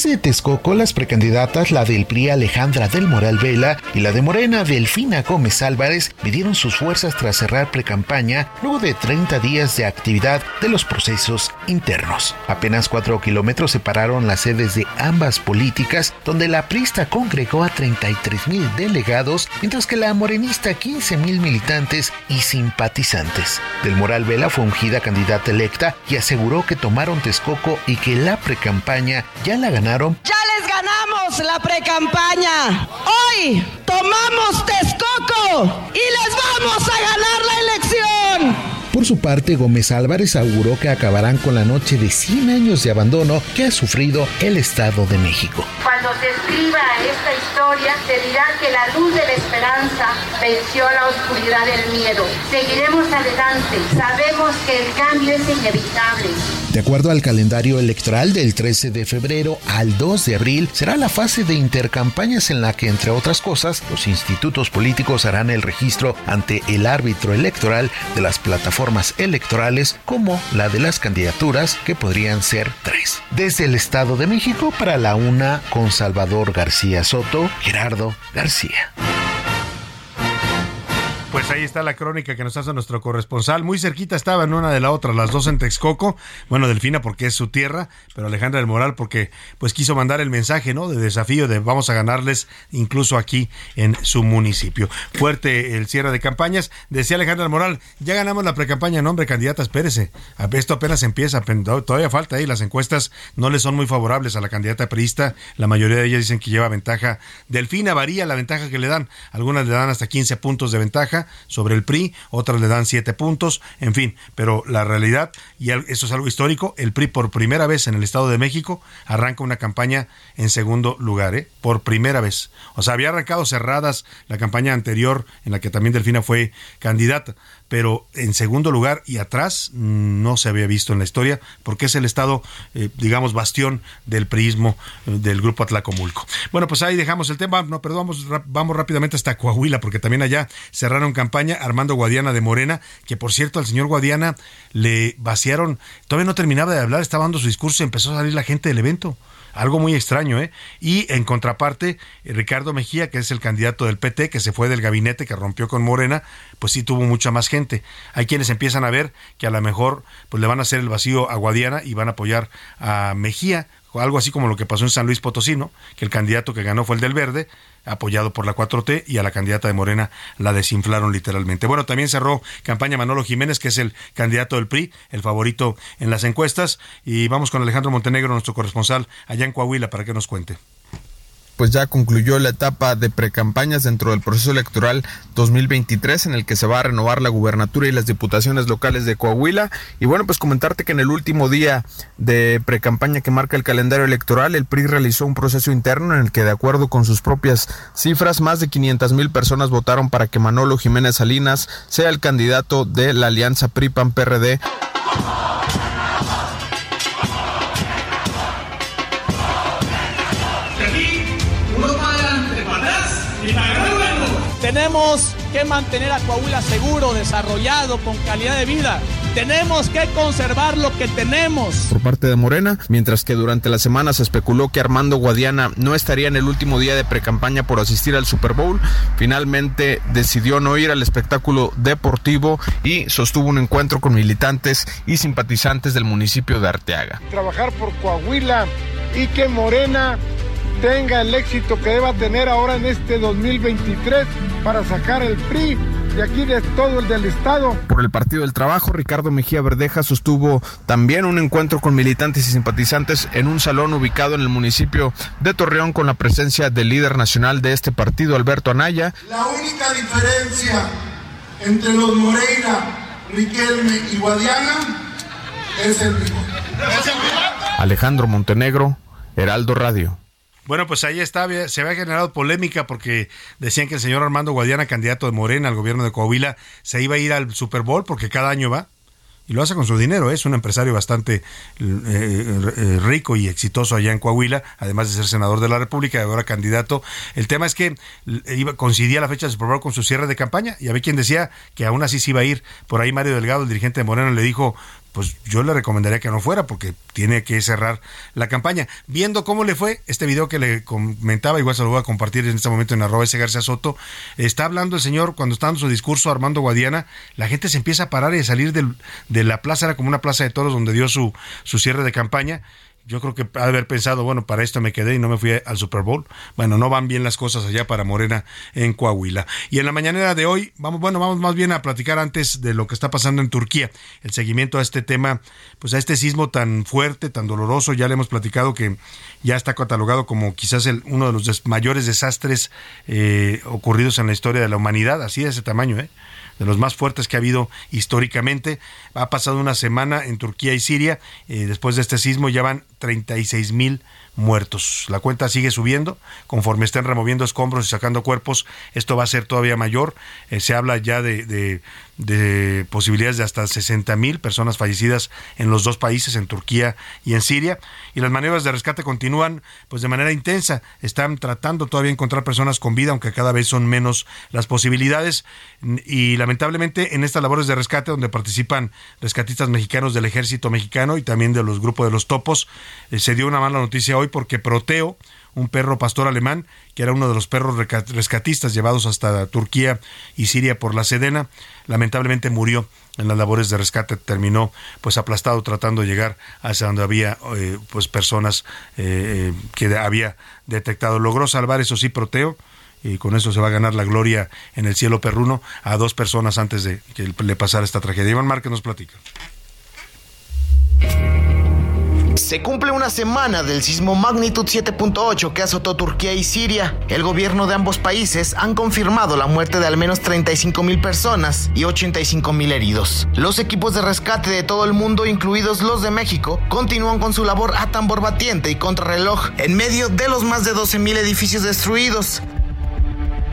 Desde Texcoco, las precandidatas, la del PRI Alejandra del Moral Vela y la de Morena Delfina Gómez Álvarez, midieron sus fuerzas tras cerrar precampaña luego de 30 días de actividad de los procesos internos. Apenas 4 kilómetros separaron las sedes de ambas políticas, donde la prista congregó a 33 mil delegados, mientras que la morenista 15 mil militantes y simpatizantes. Del Moral Vela fue ungida candidata electa y aseguró que tomaron Texcoco y que la precampaña ya la ganaron? Ya les ganamos la precampaña. Hoy tomamos Texcoco y les vamos a ganar la elección. Por su parte, Gómez Álvarez auguró que acabarán con la noche de 100 años de abandono que ha sufrido el Estado de México. Cuando se escriba esta historia, se dirá que la luz de la esperanza venció la oscuridad del miedo. Seguiremos adelante. Sabemos que el cambio es inevitable. De acuerdo al calendario electoral del 13 de febrero al 2 de abril, será la fase de intercampañas en la que, entre otras cosas, los institutos políticos harán el registro ante el árbitro electoral de las plataformas electorales como la de las candidaturas, que podrían ser tres. Desde el Estado de México para la UNA con Salvador García Soto, Gerardo García. Pues Pues ahí está la crónica que nos hace nuestro corresponsal. Muy cerquita estaba en una de la otra, las dos en Texcoco. Bueno, Delfina porque es su tierra, pero Alejandra del Moral porque pues quiso mandar el mensaje, ¿no? De desafío de vamos a ganarles incluso aquí en su municipio. Fuerte el cierre de campañas. Decía Alejandra del Moral, ya ganamos la precampaña, no hombre, candidata, espérese. Esto apenas empieza, todavía falta ahí. Las encuestas no le son muy favorables a la candidata perista. La mayoría de ellas dicen que lleva ventaja. Delfina varía la ventaja que le dan. Algunas le dan hasta 15 puntos de ventaja sobre el PRI, otras le dan siete puntos, en fin, pero la realidad, y eso es algo histórico, el PRI por primera vez en el Estado de México arranca una campaña en segundo lugar, ¿eh? por primera vez. O sea, había arrancado cerradas la campaña anterior en la que también Delfina fue candidata, pero en segundo lugar y atrás mm, no se había visto en la historia porque es el estado, eh, digamos, bastión del priismo eh, del grupo Atlacomulco. Bueno, pues ahí dejamos el tema, no, perdón, vamos, vamos rápidamente hasta Coahuila porque también allá cerraron campaña Armando Guadiana de Morena, que por cierto al señor Guadiana le vaciaron, todavía no terminaba de hablar, estaba dando su discurso y empezó a salir la gente del evento. Algo muy extraño, ¿eh? Y en contraparte, Ricardo Mejía, que es el candidato del PT, que se fue del gabinete, que rompió con Morena, pues sí tuvo mucha más gente. Hay quienes empiezan a ver que a lo mejor pues le van a hacer el vacío a Guadiana y van a apoyar a Mejía, algo así como lo que pasó en San Luis Potosí, que el candidato que ganó fue el del Verde, apoyado por la 4T, y a la candidata de Morena la desinflaron literalmente. Bueno, también cerró campaña Manolo Jiménez, que es el candidato del PRI, el favorito en las encuestas, y vamos con Alejandro Montenegro, nuestro corresponsal allá en Coahuila, para que nos cuente pues ya concluyó la etapa de precampañas dentro del proceso electoral 2023 en el que se va a renovar la gubernatura y las diputaciones locales de Coahuila. Y bueno, pues comentarte que en el último día de precampaña que marca el calendario electoral, el PRI realizó un proceso interno en el que de acuerdo con sus propias cifras, más de 500 mil personas votaron para que Manolo Jiménez Salinas sea el candidato de la alianza PRI-PAN-PRD. Tenemos que mantener a Coahuila seguro, desarrollado, con calidad de vida. Tenemos que conservar lo que tenemos. Por parte de Morena, mientras que durante la semana se especuló que Armando Guadiana no estaría en el último día de precampaña por asistir al Super Bowl, finalmente decidió no ir al espectáculo deportivo y sostuvo un encuentro con militantes y simpatizantes del municipio de Arteaga. Trabajar por Coahuila y que Morena tenga el éxito que deba tener ahora en este 2023 para sacar el PRI de aquí de todo el del Estado. Por el Partido del Trabajo, Ricardo Mejía Verdeja sostuvo también un encuentro con militantes y simpatizantes en un salón ubicado en el municipio de Torreón con la presencia del líder nacional de este partido, Alberto Anaya. La única diferencia entre los Moreira, Riquelme y Guadiana es el mismo. Alejandro Montenegro, Heraldo Radio. Bueno, pues ahí está, se había generado polémica porque decían que el señor Armando Guadiana, candidato de Morena al gobierno de Coahuila, se iba a ir al Super Bowl porque cada año va y lo hace con su dinero. ¿eh? Es un empresario bastante eh, eh, rico y exitoso allá en Coahuila, además de ser senador de la República y ahora candidato. El tema es que iba, coincidía la fecha de Super Bowl con su cierre de campaña y había quien decía que aún así se iba a ir. Por ahí Mario Delgado, el dirigente de Morena, le dijo, pues yo le recomendaría que no fuera porque tiene que cerrar la campaña. Viendo cómo le fue, este video que le comentaba, igual se lo voy a compartir en este momento en arroba ese García Soto, está hablando el señor, cuando está dando su discurso Armando Guadiana, la gente se empieza a parar y a salir de la plaza, era como una plaza de toros donde dio su, su cierre de campaña, yo creo que ha haber pensado, bueno, para esto me quedé y no me fui al Super Bowl. Bueno, no van bien las cosas allá para Morena en Coahuila. Y en la mañanera de hoy, vamos, bueno, vamos más bien a platicar antes de lo que está pasando en Turquía, el seguimiento a este tema, pues a este sismo tan fuerte, tan doloroso, ya le hemos platicado que ya está catalogado como quizás el, uno de los mayores desastres eh, ocurridos en la historia de la humanidad, así de ese tamaño, ¿eh? De los más fuertes que ha habido históricamente. Ha pasado una semana en Turquía y Siria. Eh, después de este sismo ya van 36 mil muertos. La cuenta sigue subiendo conforme estén removiendo escombros y sacando cuerpos. Esto va a ser todavía mayor. Eh, se habla ya de, de, posibilidades de hasta 60 mil personas fallecidas en los dos países, en Turquía y en Siria. Y las maniobras de rescate continúan pues de manera intensa. Están tratando todavía de encontrar personas con vida, aunque cada vez son menos las posibilidades. Y lamentablemente en estas labores de rescate donde participan rescatistas mexicanos del ejército mexicano y también de los grupos de los topos, Eh, se dio una mala noticia hoy porque Proteo, un perro pastor alemán, que era uno de los perros rescatistas llevados hasta Turquía y Siria por la Sedena, lamentablemente murió en las labores de rescate, terminó pues aplastado tratando de llegar hacia donde había eh, pues personas eh, que había detectado. Logró salvar, eso sí, Proteo, y con eso se va a ganar la gloria en el cielo perruno a dos personas antes de que le pasara esta tragedia. Iván Márquez nos platica. Se cumple una semana del sismo magnitud 7.8 que azotó Turquía y Siria. El gobierno de ambos países han confirmado la muerte de al menos 35 mil personas y 85 mil heridos. Los equipos de rescate de todo el mundo, incluidos los de México, continúan con su labor a tambor batiente y contrarreloj en medio de los más de 12 mil edificios destruidos.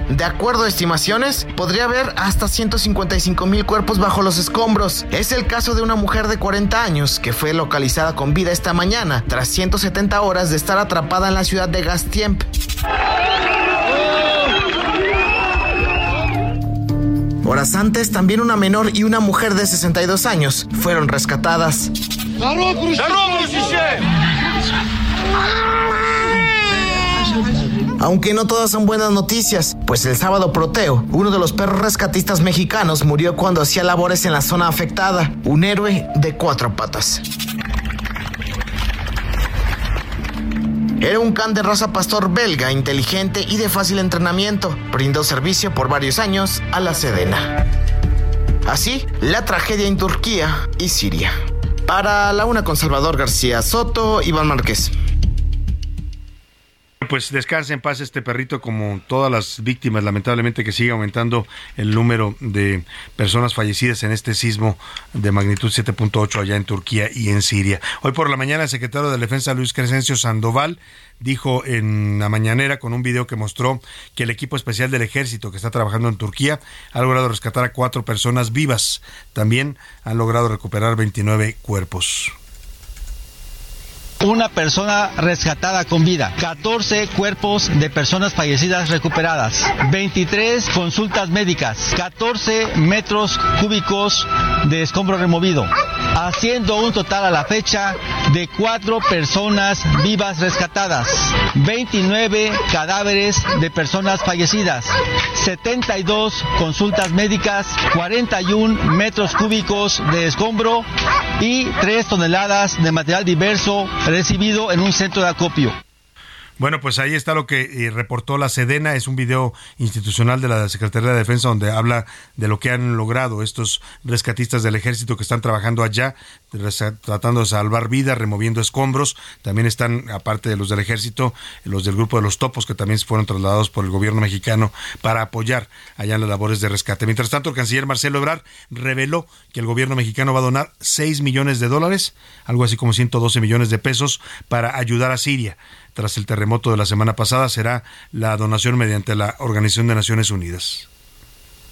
De acuerdo a estimaciones, podría haber hasta 155 mil cuerpos bajo los escombros. Es el caso de una mujer de 40 años que fue localizada con vida esta mañana tras 170 horas de estar atrapada en la ciudad de Gastiemp. Horas antes, también una menor y una mujer de 62 años fueron rescatadas. Aunque no todas son buenas noticias, pues el sábado Proteo, uno de los perros rescatistas mexicanos, murió cuando hacía labores en la zona afectada, un héroe de cuatro patas. Era un can de raza pastor belga, inteligente y de fácil entrenamiento. Brindó servicio por varios años a la Sedena. Así, la tragedia en Turquía y Siria. Para la una con Salvador García Soto, Iván Márquez. Pues descanse en paz este perrito como todas las víctimas, lamentablemente que sigue aumentando el número de personas fallecidas en este sismo de magnitud 7.8 allá en Turquía y en Siria. Hoy por la mañana el secretario de Defensa Luis Crescencio Sandoval dijo en la mañanera con un video que mostró que el equipo especial del ejército que está trabajando en Turquía ha logrado rescatar a cuatro personas vivas. También han logrado recuperar 29 cuerpos una persona rescatada con vida, 14 cuerpos de personas fallecidas recuperadas, 23 consultas médicas, 14 metros cúbicos de escombro removido, haciendo un total a la fecha de 4 personas vivas rescatadas, 29 cadáveres de personas fallecidas, 72 consultas médicas, 41 metros cúbicos de escombro y 3 toneladas de material diverso recibido en un centro de acopio. Bueno, pues ahí está lo que eh, reportó la Sedena, es un video institucional de la Secretaría de Defensa donde habla de lo que han logrado estos rescatistas del ejército que están trabajando allá, tratando de salvar vidas, removiendo escombros. También están, aparte de los del ejército, los del grupo de los topos que también fueron trasladados por el gobierno mexicano para apoyar allá en las labores de rescate. Mientras tanto, el canciller Marcelo Ebrard reveló que el gobierno mexicano va a donar 6 millones de dólares, algo así como 112 millones de pesos, para ayudar a Siria tras el terremoto de la semana pasada será la donación mediante la Organización de Naciones Unidas.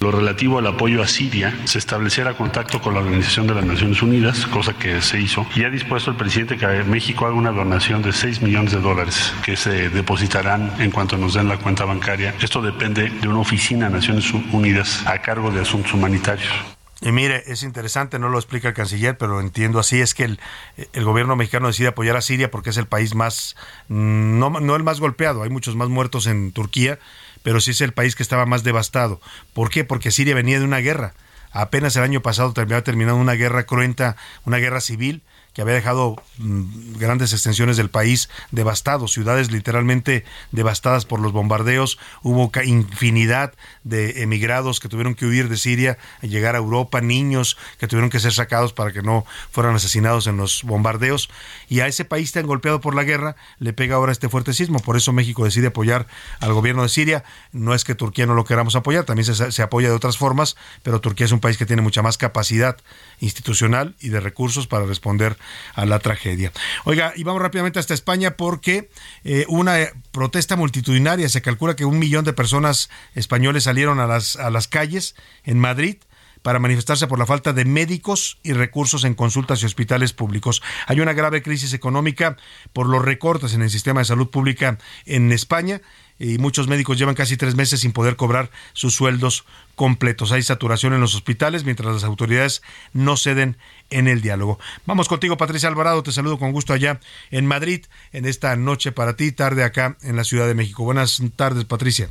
Lo relativo al apoyo a Siria, se estableciera contacto con la Organización de las Naciones Unidas, cosa que se hizo, y ha dispuesto el presidente que México haga una donación de 6 millones de dólares que se depositarán en cuanto nos den la cuenta bancaria. Esto depende de una oficina de Naciones Unidas a cargo de asuntos humanitarios. Y mire, es interesante, no lo explica el canciller, pero entiendo así, es que el, gobierno mexicano decide apoyar a Siria porque es el país más, mm, no el más golpeado, hay muchos más muertos en Turquía, pero sí es el país que estaba más devastado. ¿Por qué? Porque Siria venía de una guerra. Apenas el año pasado había terminado una guerra cruenta, una guerra civil, que había dejado mm, grandes extensiones del país devastados, ciudades literalmente devastadas por los bombardeos, hubo infinidad de emigrados que tuvieron que huir de Siria, llegar a Europa, niños que tuvieron que ser sacados para que no fueran asesinados en los bombardeos, y a ese país tan golpeado por la guerra le pega ahora este fuerte sismo, por eso México decide apoyar al gobierno de Siria, no es que Turquía no lo queramos apoyar, también se apoya de otras formas, pero Turquía es un país que tiene mucha más capacidad institucional y de recursos para responder a la tragedia. Oiga, y vamos rápidamente hasta España porque eh, una protesta multitudinaria, se calcula que un millón de personas españoles salieron a las, a las calles en Madrid para manifestarse por la falta de médicos y recursos en consultas y hospitales públicos. Hay una grave crisis económica por los recortes en el sistema de salud pública en España y muchos médicos llevan casi tres meses sin poder cobrar sus sueldos completos. Hay saturación en los hospitales mientras las autoridades no ceden en el diálogo. Vamos contigo, Patricia Alvarado. Te saludo con gusto allá en Madrid en esta noche para ti, tarde acá en la Ciudad de México. Buenas tardes, Patricia.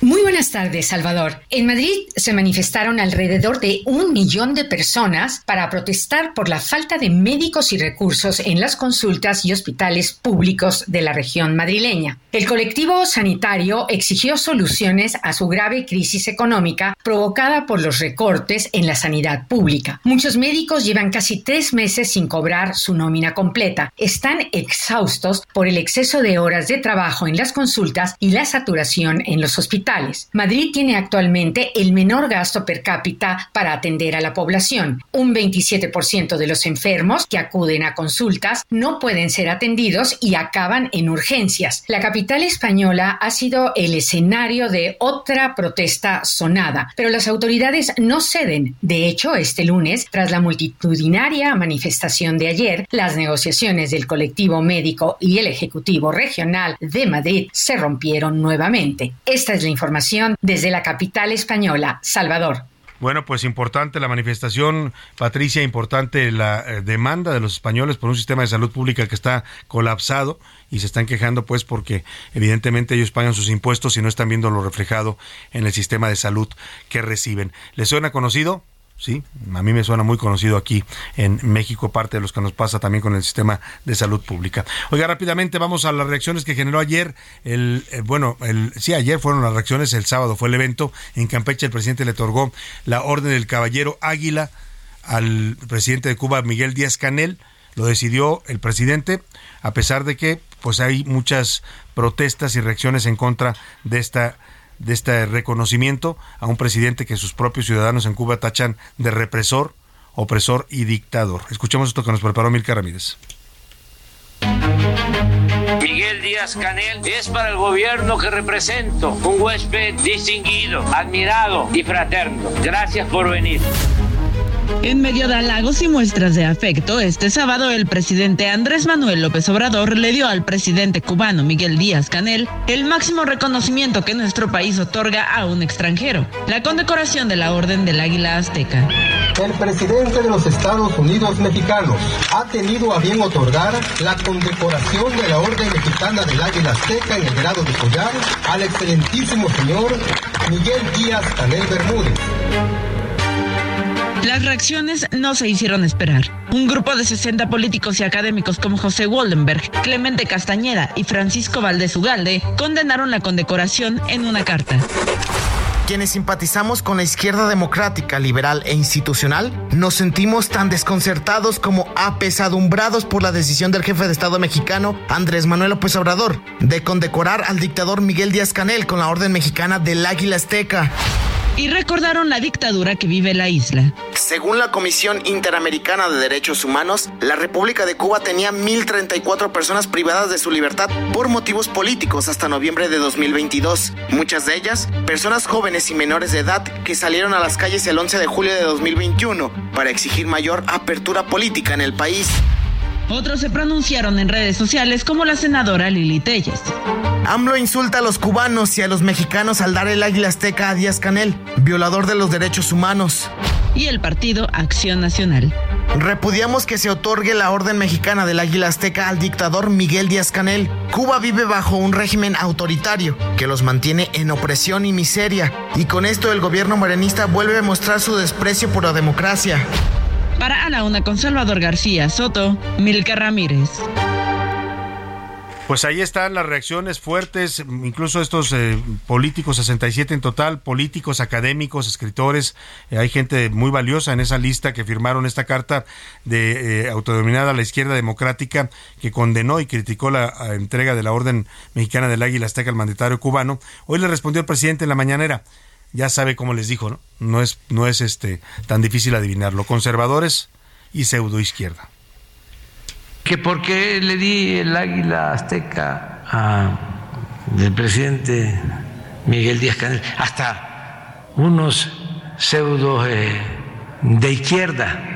Muy buenas tardes, Salvador. En Madrid se manifestaron alrededor de un millón de personas para protestar por la falta de médicos y recursos en las consultas y hospitales públicos de la región madrileña. El colectivo sanitario exigió soluciones a su grave crisis económica provocada por los recortes en la sanidad pública. Muchos médicos llevan casi tres meses sin cobrar su nómina completa. Están exhaustos por el exceso de horas de trabajo en las consultas y la saturación en los hospitales Madrid tiene actualmente el menor gasto per cápita para atender a la población. Un 27% de los enfermos que acuden a consultas no pueden ser atendidos y acaban en urgencias. La capital española ha sido el escenario de otra protesta sonada, pero las autoridades no ceden. De hecho, este lunes, tras la multitudinaria manifestación de ayer, las negociaciones del colectivo médico y el Ejecutivo Regional de Madrid se rompieron nuevamente. Esta es la información desde la capital española, Salvador. Bueno, pues importante la manifestación, Patricia, importante la eh, demanda de los españoles por un sistema de salud pública que está colapsado y se están quejando pues porque evidentemente ellos pagan sus impuestos y no están viendo lo reflejado en el sistema de salud que reciben. ¿Les suena conocido? Sí, a mí me suena muy conocido aquí en México, parte de los que nos pasa también con el sistema de salud pública. Oiga, rápidamente vamos a las reacciones que generó ayer. El, eh, bueno, el, sí, ayer fueron las reacciones, el sábado fue el evento. En Campeche el presidente le otorgó la Orden del Caballero Águila al presidente de Cuba, Miguel Díaz Canel. Lo decidió el presidente, a pesar de que pues hay muchas protestas y reacciones en contra de esta de este reconocimiento a un presidente que sus propios ciudadanos en Cuba tachan de represor, opresor y dictador. Escuchemos esto que nos preparó Milka Ramírez. Miguel Díaz Canel es para el gobierno que represento un huésped distinguido, admirado y fraterno. Gracias por venir. En medio de halagos y muestras de afecto, este sábado el presidente Andrés Manuel López Obrador le dio al presidente cubano Miguel Díaz Canel el máximo reconocimiento que nuestro país otorga a un extranjero, la condecoración de la Orden del Águila Azteca. El presidente de los Estados Unidos mexicanos ha tenido a bien otorgar la condecoración de la Orden Mexicana del Águila Azteca en el grado de collar al excelentísimo señor Miguel Díaz Canel Bermúdez. Las reacciones no se hicieron esperar. Un grupo de 60 políticos y académicos como José Waldenberg, Clemente Castañeda y Francisco Valdés Ugalde condenaron la condecoración en una carta. Quienes simpatizamos con la izquierda democrática, liberal e institucional, nos sentimos tan desconcertados como apesadumbrados por la decisión del jefe de Estado mexicano, Andrés Manuel López Obrador, de condecorar al dictador Miguel Díaz Canel con la Orden Mexicana del Águila Azteca y recordaron la dictadura que vive la isla. Según la Comisión Interamericana de Derechos Humanos, la República de Cuba tenía 1.034 personas privadas de su libertad por motivos políticos hasta noviembre de 2022. Muchas de ellas, personas jóvenes y menores de edad que salieron a las calles el 11 de julio de 2021 para exigir mayor apertura política en el país. Otros se pronunciaron en redes sociales como la senadora Lili Telles. AMLO insulta a los cubanos y a los mexicanos al dar el águila azteca a Díaz Canel, violador de los derechos humanos. Y el partido Acción Nacional. Repudiamos que se otorgue la Orden Mexicana del Águila Azteca al dictador Miguel Díaz Canel. Cuba vive bajo un régimen autoritario que los mantiene en opresión y miseria. Y con esto el gobierno morenista vuelve a mostrar su desprecio por la democracia. Para A la Una con Salvador García Soto, Milka Ramírez. Pues ahí están las reacciones fuertes, incluso estos eh, políticos, 67 en total, políticos, académicos, escritores, eh, hay gente muy valiosa en esa lista que firmaron esta carta de eh, autodenominada la izquierda democrática que condenó y criticó la entrega de la Orden Mexicana del Águila Azteca al mandatario cubano. Hoy le respondió el presidente en la mañanera ya sabe cómo les dijo, ¿no? Es, no es este, tan difícil adivinarlo. Conservadores y pseudo izquierda. Que porque le di el águila azteca al presidente Miguel Díaz Canel, hasta unos pseudos eh, de izquierda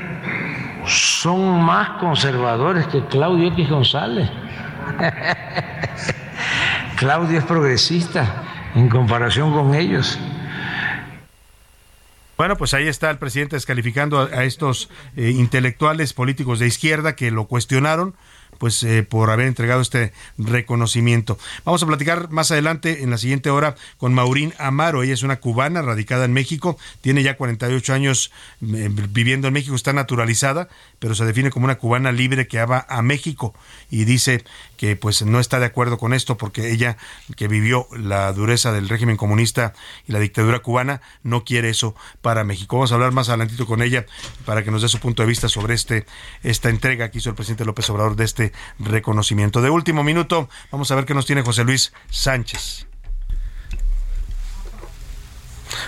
son más conservadores que Claudio X González. Claudia es progresista en comparación con ellos. Bueno, pues ahí está el presidente descalificando a, estos eh, intelectuales políticos de izquierda que lo cuestionaron pues eh, por haber entregado este reconocimiento. Vamos a platicar más adelante en la siguiente hora con Maurín Amaro. Ella es una cubana radicada en México, tiene ya 48 años eh, viviendo en México, está naturalizada, pero se define como una cubana libre que va a México y dice que pues no está de acuerdo con esto porque ella que vivió la dureza del régimen comunista y la dictadura cubana no quiere eso para México. Vamos a hablar más adelantito con ella para que nos dé su punto de vista sobre este esta entrega que hizo el presidente López Obrador de este reconocimiento. De último minuto, vamos a ver qué nos tiene José Luis Sánchez.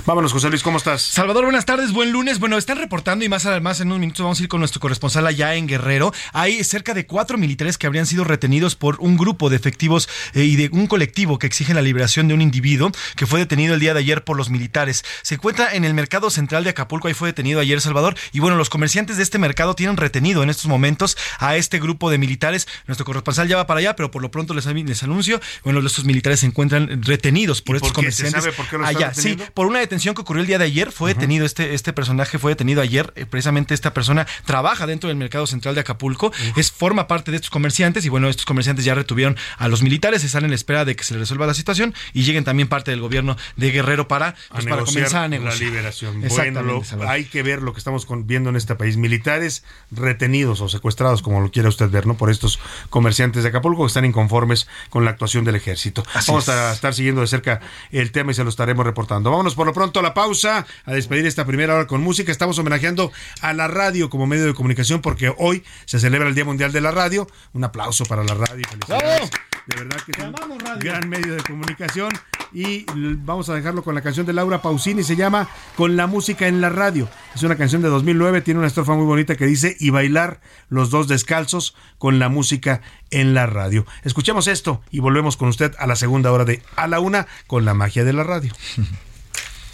Vámonos, José Luis, ¿cómo estás? Salvador, buenas tardes, buen lunes. Bueno, están reportando y más además en unos minutos vamos a ir con nuestro corresponsal allá en Guerrero. Hay cerca de cuatro militares que habrían sido retenidos por un grupo de efectivos eh, y de un colectivo que exige la liberación de un individuo que fue detenido el día de ayer por los militares. Se encuentra en el mercado central de Acapulco, ahí fue detenido ayer Salvador. Y bueno, los comerciantes de este mercado tienen retenido en estos momentos a este grupo de militares. Nuestro corresponsal ya va para allá, pero por lo pronto les, les anuncio, bueno, estos militares se encuentran retenidos por estos comerciantes. ¿Se sabe por qué lo allá, sí, por una detención que ocurrió el día de ayer. Fue detenido este, este personaje, fue detenido ayer. Eh, precisamente esta persona trabaja dentro del mercado central de Acapulco. Es, forma parte de estos comerciantes y bueno, estos comerciantes ya retuvieron a los militares. Están en la espera de que se les resuelva la situación y lleguen también parte del gobierno de Guerrero para, pues, para comenzar a negociar. La liberación. Bueno, hay que ver lo que estamos viendo en este país. Militares retenidos o secuestrados, como lo quiera usted ver, ¿no? Por estos comerciantes de Acapulco que están inconformes con la actuación del ejército. Vamos a estar siguiendo de cerca el tema y se lo estaremos reportando. Vámonos por lo pronto la pausa, a despedir esta primera hora con música. Estamos homenajeando a la radio como medio de comunicación porque hoy se celebra el Día Mundial de la Radio. Un aplauso para la radio. Felicidades. De verdad que es un gran medio de comunicación. Y vamos a dejarlo con la canción de Laura Pausini, se llama Con la música en la radio. Es una canción de 2009, tiene una estrofa muy bonita que dice y bailar los dos descalzos con la música en la radio. Escuchemos esto y volvemos con usted a la segunda hora de A la Una con la magia de la radio.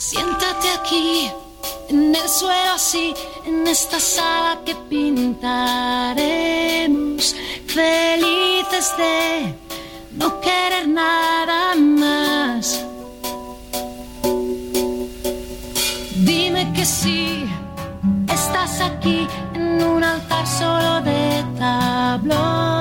Siéntate aquí, en el suelo así, en esta sala que pintaremos, felices de no querer nada más. Dime que sí, estás aquí en un altar solo de tablones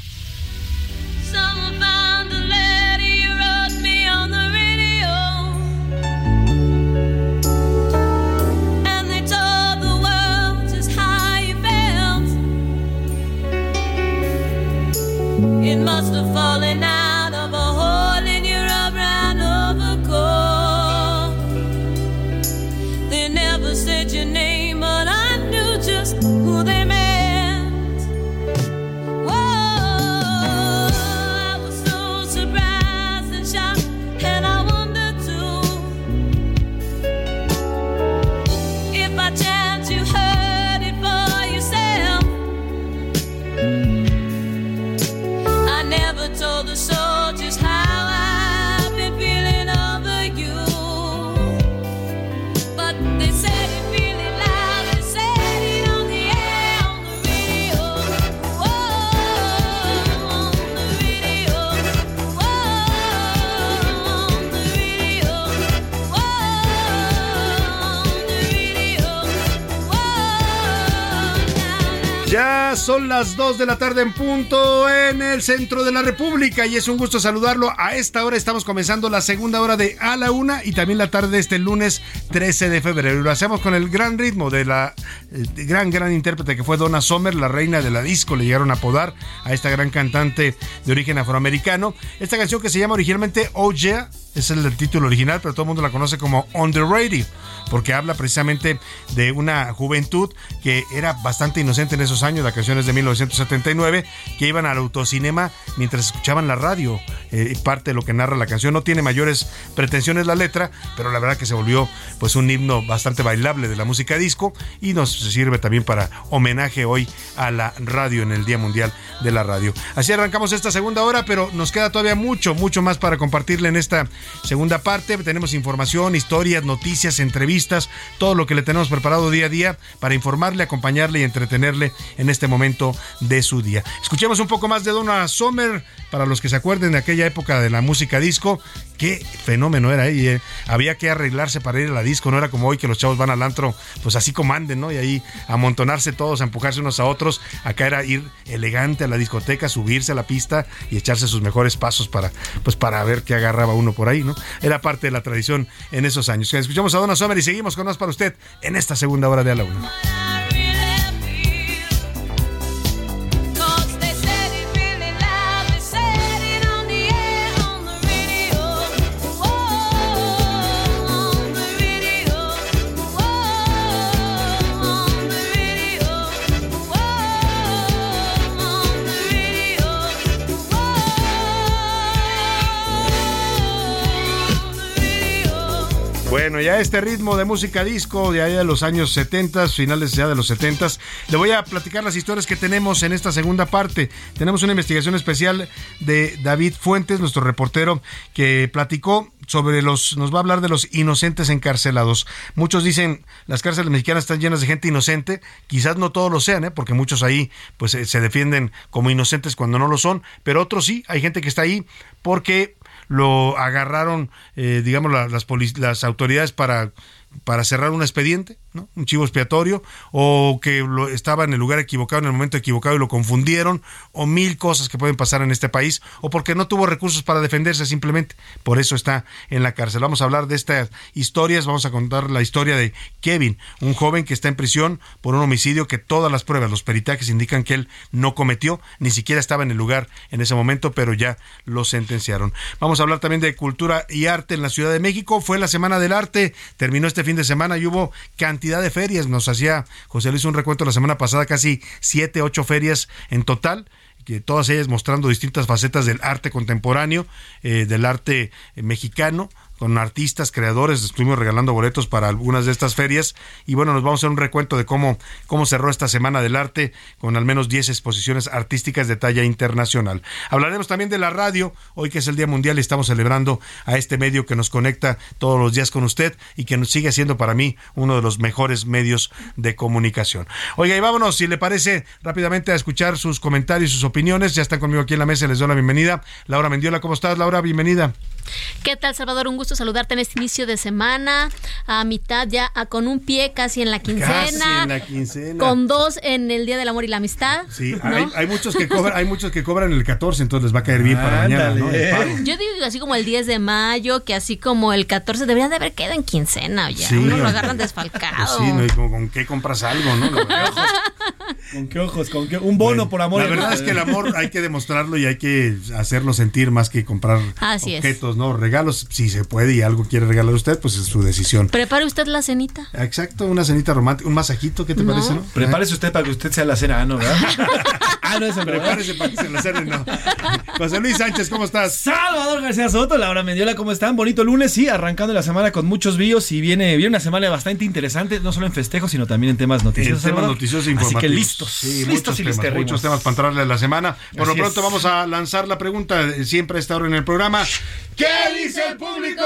It must have fallen out son las 2 de la tarde en punto en el centro de la República y es un gusto saludarlo. A esta hora estamos comenzando la segunda hora de A la Una y también la tarde de este lunes 13 de febrero. Y lo hacemos con el gran ritmo de la eh, gran, gran intérprete que fue Donna Summer, la reina de la disco, le llegaron a apodar a esta gran cantante de origen afroamericano. Esta canción que se llama originalmente Oh Yeah es el título original, pero todo el mundo la conoce como On the Radio, porque habla precisamente de una juventud que era bastante inocente en esos años, la canción es de 1979, que iban al autocinema mientras escuchaban la radio. Eh, parte de lo que narra la canción no tiene mayores pretensiones la letra, pero la verdad que se volvió pues un himno bastante bailable de la música disco y nos sirve también para homenaje hoy a la radio en el Día Mundial de la Radio. Así arrancamos esta segunda hora, pero nos queda todavía mucho, mucho más para compartirle en esta segunda parte. Tenemos información, historias, noticias, entrevistas, todo lo que le tenemos preparado día a día para informarle, acompañarle y entretenerle en este momento de su día. Escuchemos un poco más de Donna Sommer para los que se acuerden de aquella época de la música disco. Qué fenómeno era ahí. ¿eh? Había que arreglarse para ir a la disco, no era como hoy que los chavos van al antro, pues así comanden, ¿no? Y ahí amontonarse todos, a empujarse unos a otros. Acá era ir elegante a la discoteca, subirse a la pista y echarse sus mejores pasos para, pues para ver qué agarraba uno por ahí, ¿no? Era parte de la tradición en esos años. Escuchamos a Donna Sommer y seguimos con más para usted en esta segunda hora de A la Una. Ya este ritmo de música disco de allá de los años 70, finales ya de los 70, le voy a platicar las historias que tenemos en esta segunda parte. Tenemos una investigación especial de David Fuentes, nuestro reportero, que platicó sobre los, nos va a hablar de los inocentes encarcelados. Muchos dicen las cárceles mexicanas están llenas de gente inocente, quizás no todos lo sean, ¿eh? porque muchos ahí pues eh, se defienden como inocentes cuando no lo son, pero otros sí, hay gente que está ahí porque lo agarraron, eh, digamos, la- las, las autoridades para, para cerrar un expediente, un chivo expiatorio, o que lo, estaba en el lugar equivocado, en el momento equivocado y lo confundieron, o mil cosas que pueden pasar en este país, o porque no tuvo recursos para defenderse simplemente. Por eso está en la cárcel. Vamos a hablar de estas historias, vamos a contar la historia de Kevin, un joven que está en prisión por un homicidio que todas las pruebas, los peritajes indican que él no cometió, ni siquiera estaba en el lugar en ese momento, pero ya lo sentenciaron. Vamos a hablar también de cultura y arte en la Ciudad de México. Fue la Semana del Arte, terminó este fin de semana y hubo cantidad de ferias. Nos hacía José Luis un recuento la semana pasada, casi siete, ocho ferias en total que todas ellas mostrando distintas facetas del arte contemporáneo, eh, del arte mexicano, con artistas, creadores, estuvimos regalando boletos para algunas de estas ferias y bueno, nos vamos a hacer un recuento de cómo, cómo cerró esta Semana del Arte con al menos 10 exposiciones artísticas de talla internacional. Hablaremos también de la radio, hoy que es el Día Mundial y estamos celebrando a este medio que nos conecta todos los días con usted y que nos sigue siendo para mí uno de los mejores medios de comunicación. Oiga, y vámonos, si le parece, rápidamente a escuchar sus comentarios, sus opiniones. Ya están conmigo aquí en la mesa, les doy la bienvenida. Laura Mendiola, ¿cómo estás, Laura? Bienvenida. ¿Qué tal, Salvador? Un gusto saludarte en este inicio de semana, a mitad ya, a- con un pie casi en la quincena, Casi en la quincena. con dos en el Día del Amor y la Amistad. Sí, ¿no? hay, hay muchos que cobran, hay muchos que cobran el 14, entonces les va a caer bien para mañana. Yo digo que así como el 10 de mayo, que así como el 14 deberían de haber quedado en quincena ya. Sí. Uno lo agarran Pues desfalcado. sí, ¿no? Y como, ¿con qué compras algo, no? ¿Con qué ojos? ¿Con qué? Un bono por amor. la verdad es que el amor hay que demostrarlo y hay que hacerlo sentir más que comprar Así es. objetos, ¿no? Regalos, si se puede y algo quiere regalar usted, pues es su decisión. Prepare usted la cenita. Exacto, una cenita romántica, un masajito, ¿qué te No. parece, no? Prepárese usted para que usted sea la cena, ¿no? ¿verdad? ah, no, eso Prepárese para que se lo cenen, no. José Luis Sánchez, ¿cómo estás? Salvador García Soto, Laura Mendiola, ¿cómo están? Bonito lunes, sí, arrancando la semana con muchos vídeos y viene, viene una semana bastante interesante, no solo en festejos, sino también en temas En noticiosos. temas Salvador. noticiosos e Así informativos. que listos, Sí, listos y temas, muchos temas para entrarle a la semana. Por lo Así pronto es. vamos a lanzar la pregunta eh, siempre a esta hora en el programa. ¿Qué dice el público?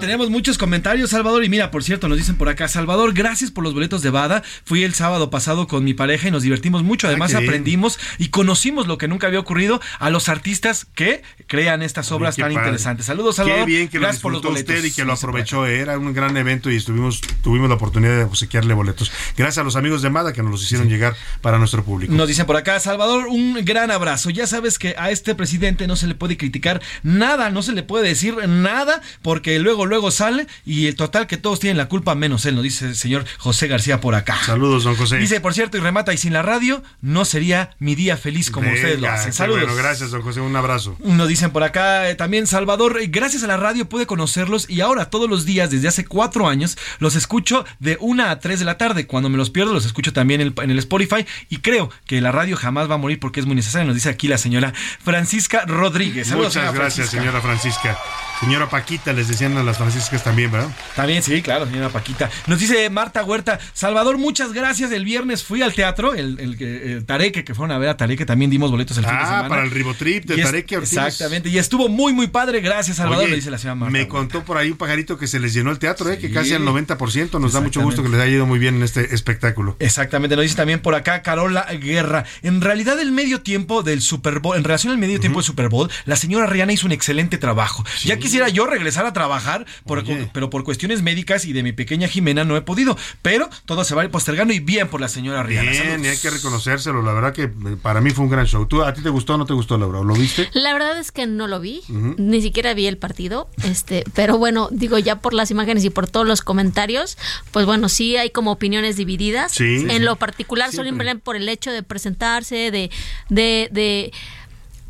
Tenemos muchos comentarios, Salvador. Y mira, por cierto, nos dicen por acá, Salvador, gracias por los boletos de Bada. Fui el sábado pasado con mi pareja y nos divertimos mucho. Además, bien. aprendimos y conocimos lo que nunca había ocurrido a los artistas que crean estas obras tan padre. interesantes. Saludos, Salvador. Qué bien que lo gracias por los boletos. usted y que lo aprovechó. eh, Era un gran evento y estuvimos, tuvimos la oportunidad de obsequiarle boletos. Gracias a los amigos de Mada que nos los hicieron llegar para nuestro público. Nos dicen por acá, Salvador, un gran abrazo. Ya sabes que a este presidente no se le puede criticar nada, no se le puede decir nada porque luego, luego sale y el total que todos tienen la culpa menos él, nos dice el señor José García por acá. Saludos, don José. Dice, por cierto, y remata, y sin la radio no sería mi día feliz como Venga, ustedes lo hacen. Saludos. Bueno, gracias, don José. Un abrazo. Nos dicen por acá eh, también, Salvador, eh, gracias a la radio pude conocerlos y ahora todos los días, desde hace cuatro años, los escucho de una a tres de la tarde. Cuando me los pierdo, los escucho también en el, en el Spotify y creo que la radio jamás va a morir porque es muy necesaria. Nos dice aquí la señora Francisca Rodríguez. Saludos, Muchas señora gracias, Francisca. señora Francisca. Señora Paquita, les decían a las franciscas también, ¿verdad? También, sí, claro, señora Paquita. Nos dice Marta Huerta, Salvador, muchas gracias. El viernes fui al teatro, el, el, el Tareque, que fueron a ver a Tareque, también dimos boletos el fin de Ah, semana. para el ribotrip de Tareque Ortiz. Exactamente, y estuvo muy, muy padre. Gracias, Salvador, Oye, le dice la señora Marta. me contó por ahí un pajarito que se les llenó el teatro, ¿eh? que casi al 90%. Nos da mucho gusto que les haya ido muy bien en este espectáculo. Exactamente, nos dice también por acá Carola Guerra. En realidad el medio tiempo del Super Bowl, en relación al medio tiempo del Super Bowl, la señora Rihanna hizo un excelente trabajo. Ya quisiera yo regresar a trabajar, por- pero por cuestiones médicas y de mi pequeña Jimena no he podido. Pero todo se va a ir postergando y bien por la señora Rihanna. Bien, Saludos. y hay que reconocérselo. La verdad que eh, para mí fue un gran show. ¿Tú, ¿A ti te gustó o no te gustó, Laura? ¿Lo viste? La verdad es que no lo vi, ni siquiera vi el partido, este, pero bueno, digo ya por las imágenes y por todos los comentarios, pues bueno, sí hay como opiniones divididas. Sí, en sí. lo particular, Siempre. solamente por el hecho de presentarse, de, de, de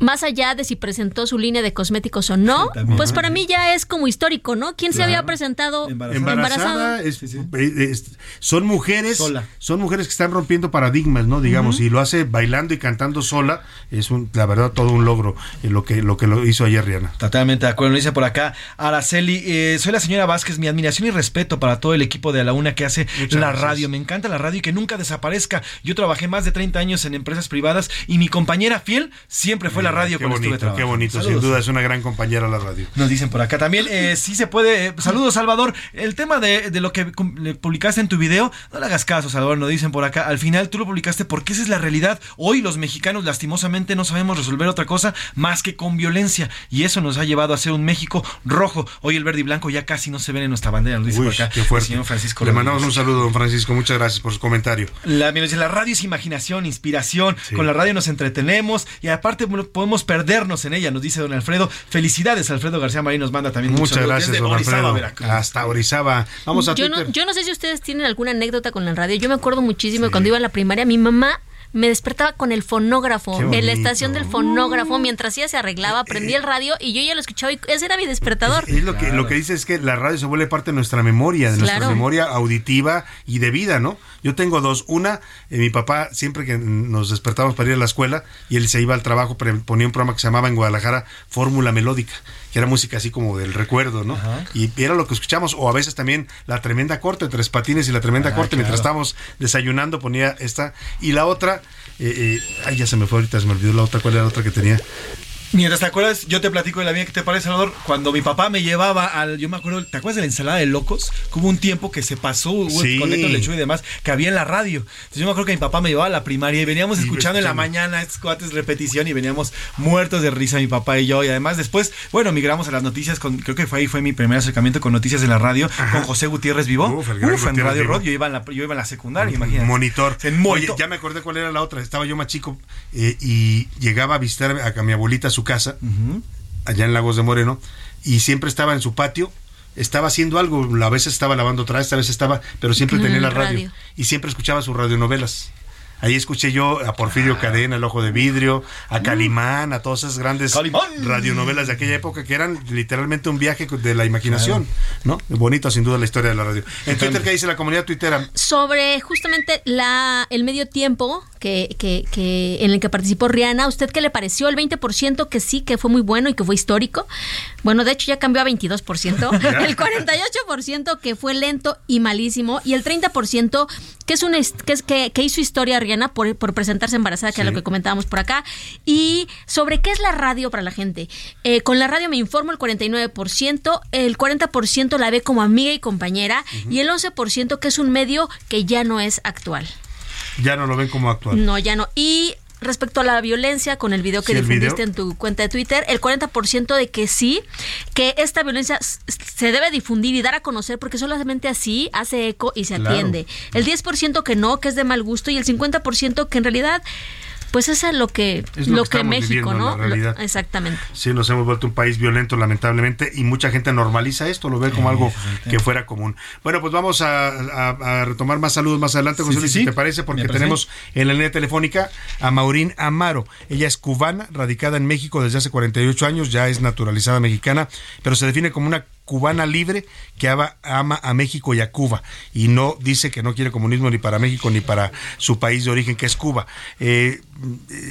más allá de si presentó su línea de cosméticos o no, pues para mí ya es como histórico, ¿no? ¿Quién se había presentado Embarazada, es- es- es- son mujeres Sola. son mujeres que están rompiendo paradigmas no digamos y lo hace bailando y cantando sola es un la verdad todo un logro eh, lo que lo que lo hizo ayer Rihanna. Totalmente de acuerdo, nos dice por acá Araceli, eh, soy la señora Vázquez, mi admiración y respeto para todo el equipo de la UNA que hace Muchas la gracias. radio, me encanta la radio y que nunca desaparezca. Yo trabajé más de 30 años en empresas privadas y mi compañera fiel siempre fue la radio qué bonito estuve trabajando. qué bonito sin duda es una gran compañera la radio Nos dicen por acá también, eh, sí se puede. eh, saludos, Salvador. El tema de, de lo que publicaste en tu video, no le hagas caso, Salvador. Nos dicen por acá. Al final tú lo publicaste porque esa es la realidad. Hoy los mexicanos, lastimosamente, no sabemos resolver otra cosa más que con violencia. Y eso nos ha llevado a ser un México rojo. Hoy el verde y blanco ya casi no se ven en nuestra bandera. Nos dice Uy, por acá qué fuerte. el señor Francisco. le Rodríguez. mandamos un saludo don Francisco muchas gracias por su comentario La, radio es imaginación, inspiración. Con la radio nos entretenemos y aparte bueno, podemos perdernos en ella, nos dice don Alfredo. Felicidades, Alfredo García Marín nos manda también muchas gracias don Orizaba, Alfredo Veracruz. hasta Orizaba vamos a yo Twitter no, yo no sé si ustedes tienen alguna anécdota con la radio. Yo me acuerdo muchísimo de cuando iba a la primaria, mi mamá me despertaba con el fonógrafo, en la estación del fonógrafo, mientras ella se arreglaba, prendía el radio y yo ya lo escuchaba y ese era mi despertador. Es lo que, lo que dice es que la radio se vuelve parte de nuestra memoria, de nuestra Claro. memoria auditiva y de vida, ¿no? Yo tengo dos. Una, eh, mi papá, siempre que nos despertábamos para ir a la escuela y él se iba al trabajo, ponía un programa que se llamaba en Guadalajara Fórmula Melódica, que era música así como del recuerdo, ¿no? Y era lo que escuchamos, o a veces también la tremenda corte, Tres Patines y la tremenda Ah, corte, mientras estábamos desayunando ponía esta. Y la otra, eh, eh, ay, ya se me fue ahorita, se me olvidó la otra, ¿cuál era la otra que tenía? Mientras te acuerdas, yo te platico de la mía que te parece, Salvador. Cuando mi papá me llevaba al. Yo me acuerdo, ¿te acuerdas de la ensalada de locos? Que hubo un tiempo que se pasó, hubo Sí. con Neto Lechuga y demás, que había en la radio. Entonces yo me acuerdo que mi papá me llevaba a la primaria y veníamos escuchando en la mañana estos cuates repetición y veníamos muertos de risa mi papá y yo. Y además después, bueno, migramos a las noticias con. Creo que fue ahí fue mi primer acercamiento con noticias de la radio, con José Gutiérrez Vivo. Uf, el gran Uf, en Radio Vivo. Rod. Yo iba en la, yo iba en la secundaria, imagínate. Monitor. En. Oye, ya me acordé cuál era la otra. Estaba yo más chico eh, y llegaba a visitar a, a mi abuelita a su casa, allá en Lagos de Moreno, y siempre estaba en su patio. Estaba haciendo algo, a veces estaba lavando trastes, a veces estaba, pero siempre tenía la radio. radio. Y siempre escuchaba sus radionovelas. Ahí escuché yo a Porfirio Cadena, El Ojo de Vidrio, a Calimán, a todas esas grandes radionovelas de aquella época que eran literalmente un viaje de la imaginación, ¿no? Bonito sin duda la historia de la radio. En Twitter, ¿qué dice la comunidad tuitera? sobre justamente la el medio tiempo que, que, que en el que participó Rihanna, ¿usted qué le pareció? El 20% que sí, que fue muy bueno y que fue histórico. Bueno, de hecho ya cambió a 22%. el 48% que fue lento y malísimo. Y el 30% que es un est- que, es, que, que hizo historia Rihanna por, por presentarse embarazada, que es lo que comentábamos por acá. Y sobre qué es la radio para la gente. Eh, con la radio me informo el 49%, el 40% la ve como amiga y compañera y el 11% que es un medio que ya no es actual. Ya no lo ven como actual. No, ya no. Y respecto a la violencia, con el video que Sí, difundiste video. en tu cuenta de Twitter, el 40% de que sí, que esta violencia se debe difundir y dar a conocer porque solamente así hace eco y se Claro. atiende. El 10% que no, que es de mal gusto y el 50% que en realidad pues eso es lo que, Es lo, lo que México, ¿no? la realidad. Lo- exactamente. Sí, nos hemos vuelto un país violento, lamentablemente, y mucha gente normaliza esto, lo ve como algo que fuera común. Bueno, pues vamos a, a- a retomar más saludos más adelante, José sí, Luis, sí. si te parece, porque tenemos en la línea telefónica a Maurín Amaro. Ella es cubana, radicada en México desde hace 48 años, ya es naturalizada mexicana, pero se define como una cubana libre que ama, a México y a Cuba y no dice que no quiere comunismo ni para México ni para su país de origen que es Cuba. Eh,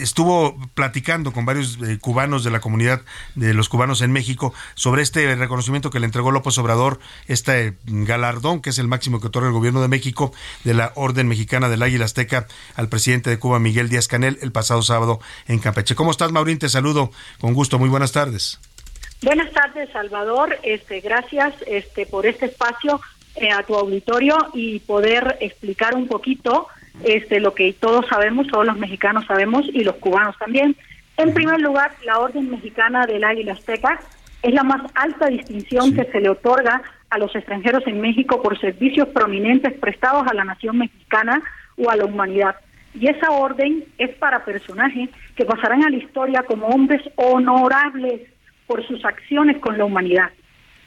estuvo platicando con varios eh, cubanos de la comunidad de los cubanos en México sobre este reconocimiento que le entregó López Obrador, este galardón que es el máximo que otorga el gobierno de México de la Orden Mexicana del Águila Azteca al presidente de Cuba Miguel Díaz Canel el pasado sábado en Campeche. ¿Cómo estás, Maurín? Te saludo con gusto. Muy buenas tardes. Buenas tardes, Salvador. Este, gracias este, por este espacio eh, a tu auditorio y poder explicar un poquito este, lo que todos sabemos, todos los mexicanos sabemos y los cubanos también. En primer lugar, la Orden Mexicana del Águila Azteca es la más alta distinción que se le otorga a los extranjeros en México por servicios prominentes prestados a la nación mexicana o a la humanidad. Y esa orden es para personajes que pasarán a la historia como hombres honorables por sus acciones con la humanidad.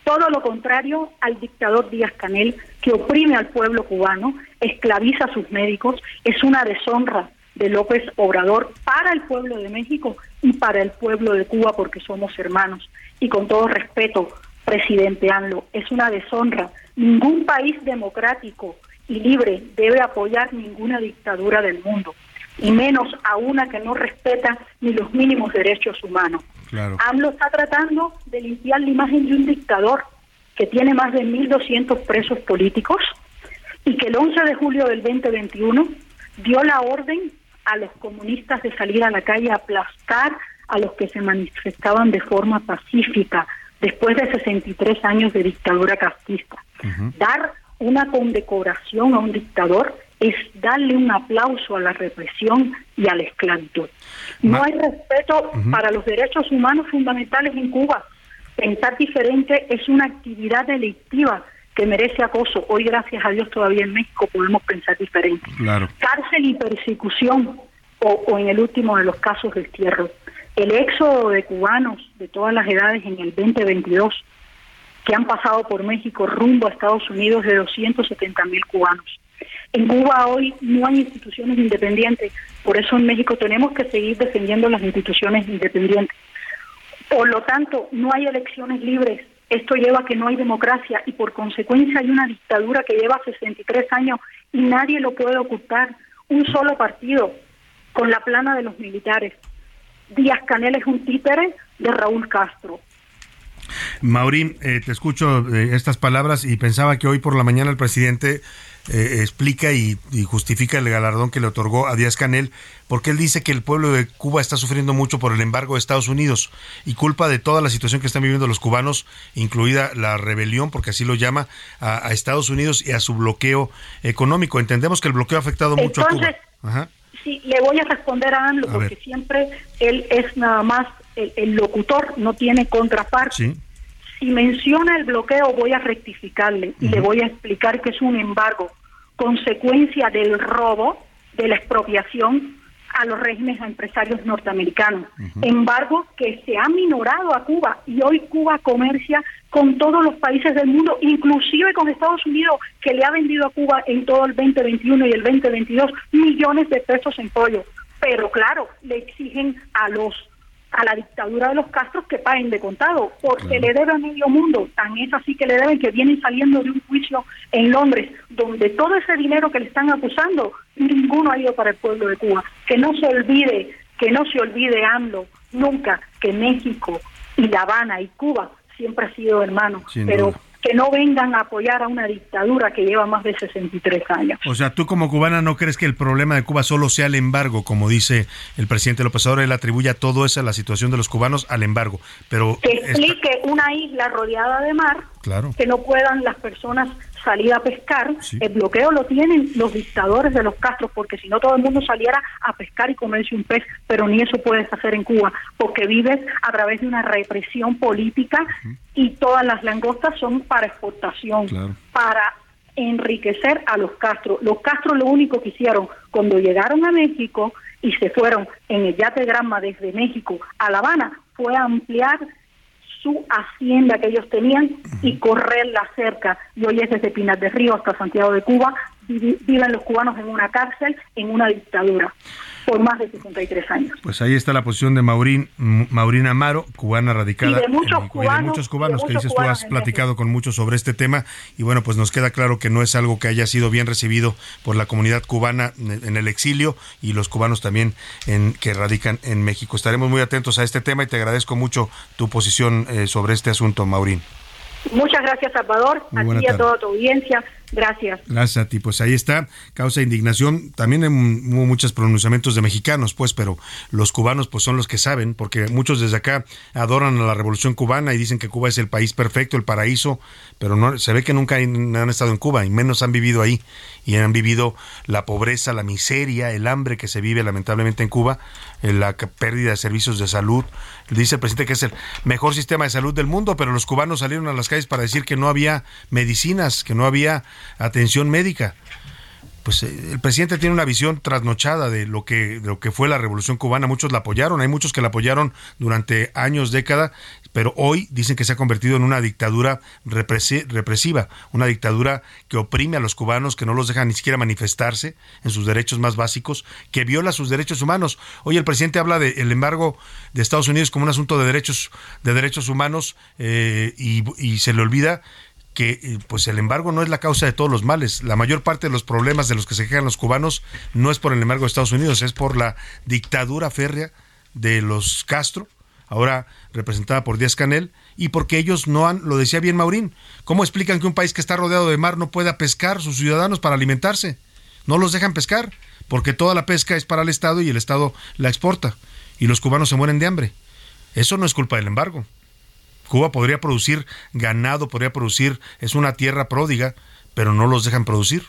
Todo lo contrario al dictador Díaz Canel, que oprime al pueblo cubano, esclaviza a sus médicos, es una deshonra de López Obrador para el pueblo de México y para el pueblo de Cuba, porque somos hermanos. Y con todo respeto, presidente ANLO, es una deshonra. Ningún país democrático y libre debe apoyar ninguna dictadura del mundo, y menos a una que no respeta ni los mínimos derechos humanos. Claro. AMLO está tratando de limpiar la imagen de un dictador que tiene más de 1.200 presos políticos y que el 11 de julio del 2021 dio la orden a los comunistas de salir a la calle a aplastar a los que se manifestaban de forma pacífica después de 63 años de dictadura castista. Dar una condecoración a un dictador es darle un aplauso a la represión y a la esclavitud. No hay respeto para los derechos humanos fundamentales en Cuba. Pensar diferente es una actividad delictiva que merece acoso. Hoy, gracias a Dios, todavía en México podemos pensar diferente. Claro. Cárcel y persecución, o, o en el último de los casos, destierro. El éxodo de cubanos de todas las edades en el 2022 que han pasado por México rumbo a Estados Unidos de 270 mil cubanos. En Cuba hoy no hay instituciones independientes, por eso en México tenemos que seguir defendiendo las instituciones independientes. Por lo tanto, no hay elecciones libres. Esto lleva a que no hay democracia y por consecuencia hay una dictadura que lleva 63 años y nadie lo puede ocultar. Un solo partido con la plana de los militares. Díaz Canel es un títere de Raúl Castro. Maurín, eh, te escucho eh, estas palabras y pensaba que hoy por la mañana el presidente eh, explica y, y justifica el galardón que le otorgó a Díaz Canel, porque él dice que el pueblo de Cuba está sufriendo mucho por el embargo de Estados Unidos y culpa de toda la situación que están viviendo los cubanos, incluida la rebelión, porque así lo llama, a, a Estados Unidos y a su bloqueo económico. Entendemos que el bloqueo ha afectado mucho a Entonces, Cuba. Ajá. Sí, le voy a responder a AMLO A porque ver. siempre él es nada más el, el locutor, no tiene contraparte. Sí. Si menciona el bloqueo voy a rectificarle y le voy a explicar que es un embargo, consecuencia del robo, de la expropiación a los regímenes empresarios norteamericanos. Embargo que se ha minorado a Cuba y hoy Cuba comercia con todos los países del mundo, inclusive con Estados Unidos, que le ha vendido a Cuba en todo el 2021 y el 2022 millones de pesos en pollo. Pero claro, le exigen a los a la dictadura de los Castros que paguen de contado, porque le debe a medio mundo, tan es así que le deben que vienen saliendo de un juicio en Londres, donde todo ese dinero que le están acusando, ninguno ha ido para el pueblo de Cuba. Que no se olvide, que no se olvide AMLO, nunca, que México y La Habana y Cuba siempre ha sido hermanos, Sin pero duda. Que no vengan a apoyar a una dictadura que lleva más de 63 años. O sea, tú como cubana no crees que el problema de Cuba solo sea el embargo, como dice el presidente López Obrador, él atribuye a todo eso, a la situación de los cubanos, al embargo. Pero, que esta- explique una isla rodeada de mar claro, que no puedan las personas salir a pescar. El bloqueo lo tienen los dictadores de los Castros, porque si no todo el mundo saliera a pescar y comerse un pez, pero ni eso puedes hacer en Cuba, porque vives a través de una represión política y todas las langostas son para exportación, para enriquecer a los Castro. Los Castro lo único que hicieron cuando llegaron a México y se fueron en el yate Granma desde México a La Habana fue ampliar su hacienda que ellos tenían y correrla cerca. Y hoy es desde Pinar del Río hasta Santiago de Cuba, viven los cubanos en una cárcel, en una dictadura, por más de 63 años. Pues ahí está la posición de Maurín, Maurín Amaro, cubana radicada. Y de muchos en México, y de cubanos, muchos cubanos de que dices tú cubanos has en platicado con muchos sobre este tema y bueno, pues nos queda claro que no es algo que haya sido bien recibido por la comunidad cubana en el exilio y los cubanos también en que radican en México. Estaremos muy atentos a este tema y te agradezco mucho tu posición eh, sobre este asunto, Maurín. Muchas gracias, Salvador, a ti y a toda tu audiencia. Gracias. Gracias a ti. Pues ahí está, causa indignación. También hubo muchos pronunciamientos de mexicanos, pues, pero los cubanos pues son los que saben, porque muchos desde acá adoran a la revolución cubana y dicen que Cuba es el país perfecto, el paraíso, pero no se ve que nunca han han estado en Cuba y menos han vivido ahí y han vivido la pobreza, la miseria, el hambre que se vive lamentablemente en Cuba, eh, la pérdida de servicios de salud. Dice el presidente que es el mejor sistema de salud del mundo, pero los cubanos salieron a las calles para decir que no había medicinas, que no había atención médica. Pues eh, el presidente tiene una visión trasnochada de lo que de lo que fue la Revolución cubana. Muchos la apoyaron, hay muchos que la apoyaron durante años, décadas, pero hoy dicen que se ha convertido en una dictadura represi- represiva, una dictadura que oprime a los cubanos, que no los deja ni siquiera manifestarse en sus derechos más básicos, que viola sus derechos humanos. Hoy el presidente habla del embargo de Estados Unidos como un asunto de derechos de derechos humanos eh, y, y se le olvida que eh, pues el embargo no es la causa de todos los males. La mayor parte de los problemas de los que se quejan los cubanos no es por el embargo de Estados Unidos, es por la dictadura férrea de los Castro, ahora representada por Díaz Canel, y porque ellos no han, lo decía bien Maurín, ¿cómo explican que un país que está rodeado de mar no pueda pescar sus ciudadanos para alimentarse? No los dejan pescar, porque toda la pesca es para el Estado y el Estado la exporta, y los cubanos se mueren de hambre. Eso no es culpa del embargo. Cuba podría producir ganado, podría producir, es una tierra pródiga, pero no los dejan producir.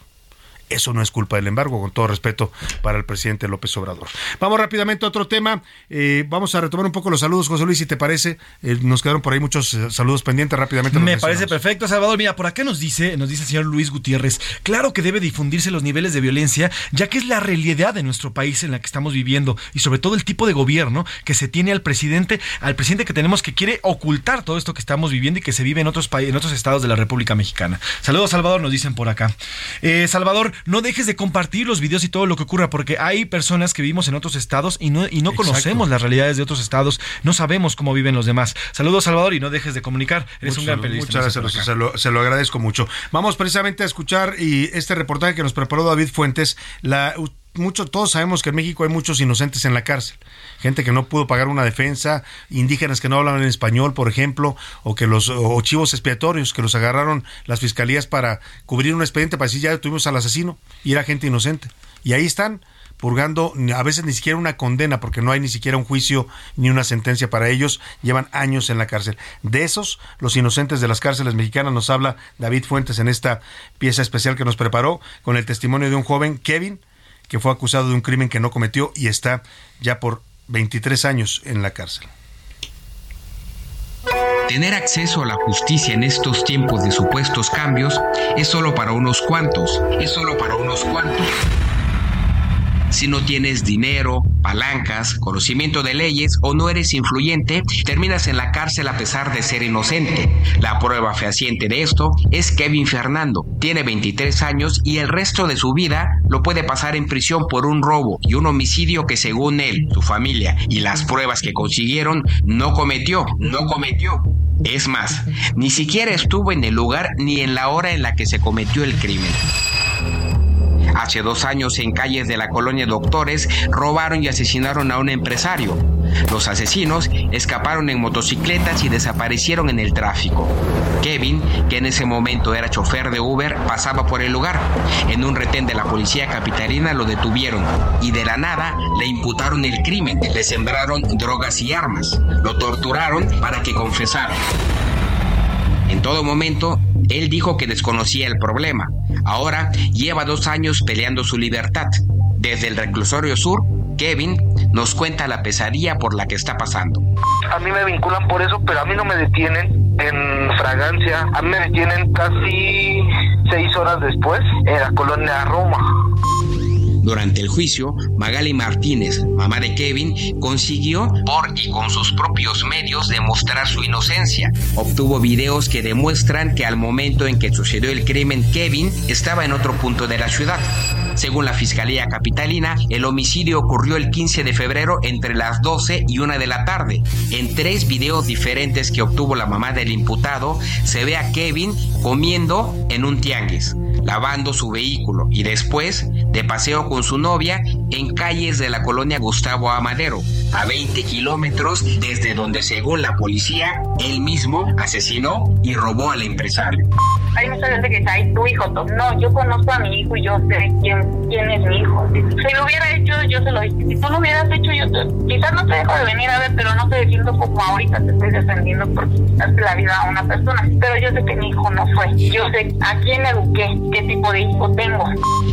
Eso no es culpa del embargo, con todo respeto para el presidente López Obrador. Vamos rápidamente a otro tema. Eh, vamos a retomar un poco los saludos, José Luis, si te parece. Eh, nos quedaron por ahí muchos eh, saludos pendientes. Rápidamente Me parece perfecto, Salvador. Mira, por acá nos dice, nos dice el señor Luis Gutiérrez, claro que debe difundirse los niveles de violencia, ya que es la realidad de nuestro país en la que estamos viviendo y sobre todo el tipo de gobierno que se tiene al presidente, al presidente que tenemos que quiere ocultar todo esto que estamos viviendo y que se vive en otros países, en otros estados de la República Mexicana. Saludos, Salvador, nos dicen por acá. Salvador, no dejes de compartir los videos y todo lo que ocurra, porque hay personas que vivimos en otros estados y no, y no Exacto. conocemos las realidades de otros estados, no sabemos cómo viven los demás. Saludos, Salvador, y no dejes de comunicar. Eres un gran periodista. Muchas gracias, se lo, se lo agradezco mucho. Vamos precisamente a escuchar y este reportaje que nos preparó David Fuentes. La, u- mucho, todos sabemos que en México hay muchos inocentes en la cárcel. Gente que no pudo pagar una defensa, indígenas que no hablan en español, por ejemplo, o que los o chivos expiatorios que los agarraron las fiscalías para cubrir un expediente para decir ya tuvimos al asesino y era gente inocente. Y ahí están purgando a veces ni siquiera una condena porque no hay ni siquiera un juicio ni una sentencia para ellos, llevan años en la cárcel. De esos, los inocentes de las cárceles mexicanas nos habla David Fuentes en esta pieza especial que nos preparó con el testimonio de un joven, Kevin, que fue acusado de un crimen que no cometió y está ya por 23 años en la cárcel. Tener acceso a la justicia en estos tiempos de supuestos cambios es solo para unos cuantos, es solo para unos cuantos. Si no tienes dinero, palancas, conocimiento de leyes o no eres influyente, terminas en la cárcel a pesar de ser inocente. La prueba fehaciente de esto es Kevin Fernando. Tiene 23 años y el resto de su vida lo puede pasar en prisión por un robo y un homicidio que según él, su familia y las pruebas que consiguieron no cometió, no cometió. Es más, ni siquiera estuvo en el lugar ni en la hora en la que se cometió el crimen. Hace dos años en calles de la colonia Doctores robaron y asesinaron a un empresario. Los asesinos escaparon en motocicletas y desaparecieron en el tráfico. Kevin, que en ese momento era chofer de Uber, pasaba por el lugar. En un retén de la policía capitalina lo detuvieron y de la nada le imputaron el crimen. Le sembraron drogas y armas. Lo torturaron para que confesara. En todo momento, él dijo que desconocía el problema. Ahora lleva dos años peleando su libertad. Desde el reclusorio sur, Kevin nos cuenta la pesadilla por la que está pasando. A mí me vinculan por eso, pero a mí no me detienen en fragancia. A mí me detienen casi seis horas después en la colonia Roma. Durante el juicio, Magali Martínez, mamá de Kevin, consiguió por y con sus propios medios demostrar su inocencia. Obtuvo videos que demuestran que al momento en que sucedió el crimen, Kevin estaba en otro punto de la ciudad. Según la Fiscalía Capitalina, el homicidio ocurrió el 15 de febrero entre las 12 y 1 de la tarde. En tres videos diferentes que obtuvo la mamá del imputado, se ve a Kevin comiendo en un tianguis, lavando su vehículo y después de paseo su novia en calles de la colonia Gustavo Amadero, a 20 kilómetros desde donde según la policía, él mismo asesinó y robó al empresario. Hay mucha gente que dice, ay, tu hijo, to-". no, yo conozco a mi hijo y yo sé quién, quién es mi hijo. Si lo hubiera hecho, yo se lo dije. Si tú lo hubieras hecho, yo te- quizás no te dejo de venir a ver, pero no te defiendo como ahorita te estoy defendiendo porque quitaste la vida a una persona. Pero yo sé que mi hijo no fue. Yo sé a quién eduqué, qué tipo de hijo tengo.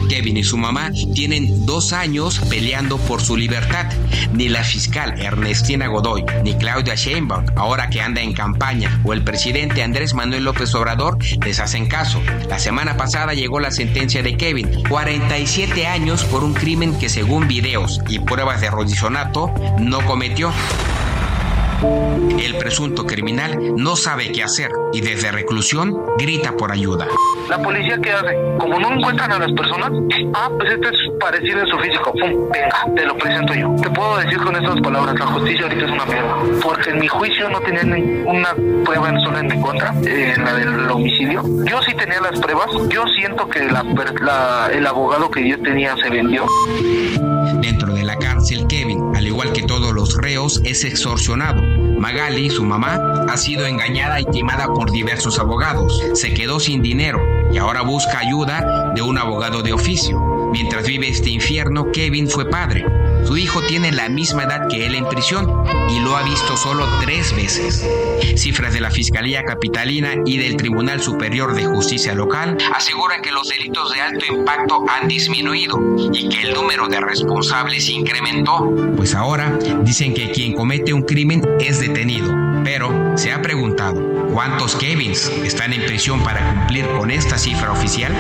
Kevin y su mamá tienen dos años peleando por su libertad. Ni la fiscal Ernestina Godoy, ni Claudia Sheinbaum, ahora que anda en campaña, o el presidente Andrés Manuel López Obrador les hacen caso. La semana pasada llegó la sentencia de Kevin, 47 años por un crimen que según videos y pruebas de rodizonato no cometió. El presunto criminal no sabe qué hacer y desde reclusión grita por ayuda. La policía, ¿qué hace? Como no encuentran a las personas, ah, pues este es parecido en su físico. Pum, venga, te lo presento yo. Te puedo decir con estas palabras, la justicia ahorita es una mierda. Porque en mi juicio no tenían ninguna prueba en sola en mi contra, eh, la del homicidio. Yo sí tenía las pruebas. Yo siento que la la- el abogado que yo tenía se vendió. Dentro de la cárcel, Kevin, igual que todos los reos, es extorsionado. Magali, su mamá, ha sido engañada y timada por diversos abogados. Se quedó sin dinero y ahora busca ayuda de un abogado de oficio. Mientras vive este infierno, Kevin fue padre. Su hijo tiene la misma edad que él en prisión y lo ha visto solo tres veces. Cifras de la Fiscalía Capitalina y del Tribunal Superior de Justicia Local aseguran que los delitos de alto impacto han disminuido y que el número de responsables incrementó. Pues ahora dicen que quien comete un crimen es detenido. Pero se ha preguntado, ¿cuántos Kevins están en prisión para cumplir con esta cifra oficial?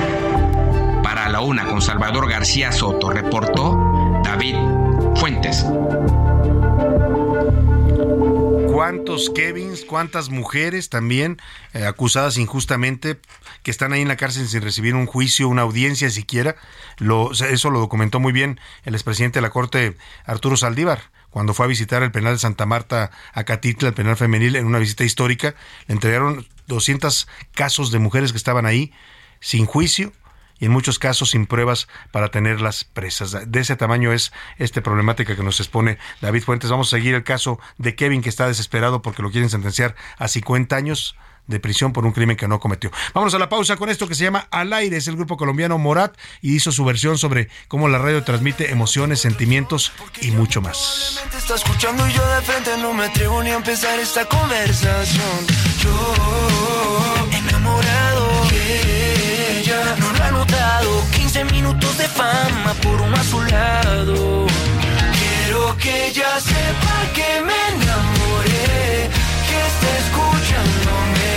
Para la una con Salvador García Soto, reportó ¿Cuántos Kevins, cuántas mujeres también eh, acusadas injustamente que están ahí en la cárcel sin recibir un juicio, una audiencia siquiera? Eso lo documentó muy bien el expresidente de la Corte, Arturo Saldívar, cuando fue a visitar el penal de Santa Marta, Acatitla, el penal femenil, en una visita histórica. Le entregaron 200 casos de mujeres que estaban ahí sin juicio y en muchos casos sin pruebas para tenerlas presas. De ese tamaño es esta problemática que nos expone David Fuentes. Vamos a seguir el caso de Kevin que está desesperado porque lo quieren sentenciar a 50 años de prisión por un crimen que no cometió. Vámonos a la pausa con esto que se llama Al aire. Es el grupo colombiano Morat y hizo su versión sobre cómo la radio transmite emociones, sentimientos y mucho más. Está escuchando y yo de frente no me atrevo ni a empezar esta conversación. Yo, enamorado ella, no lo ha notado. 15 minutos de fama por un a su lado. Quiero que ella sepa que me enamoré, que está escuchándome.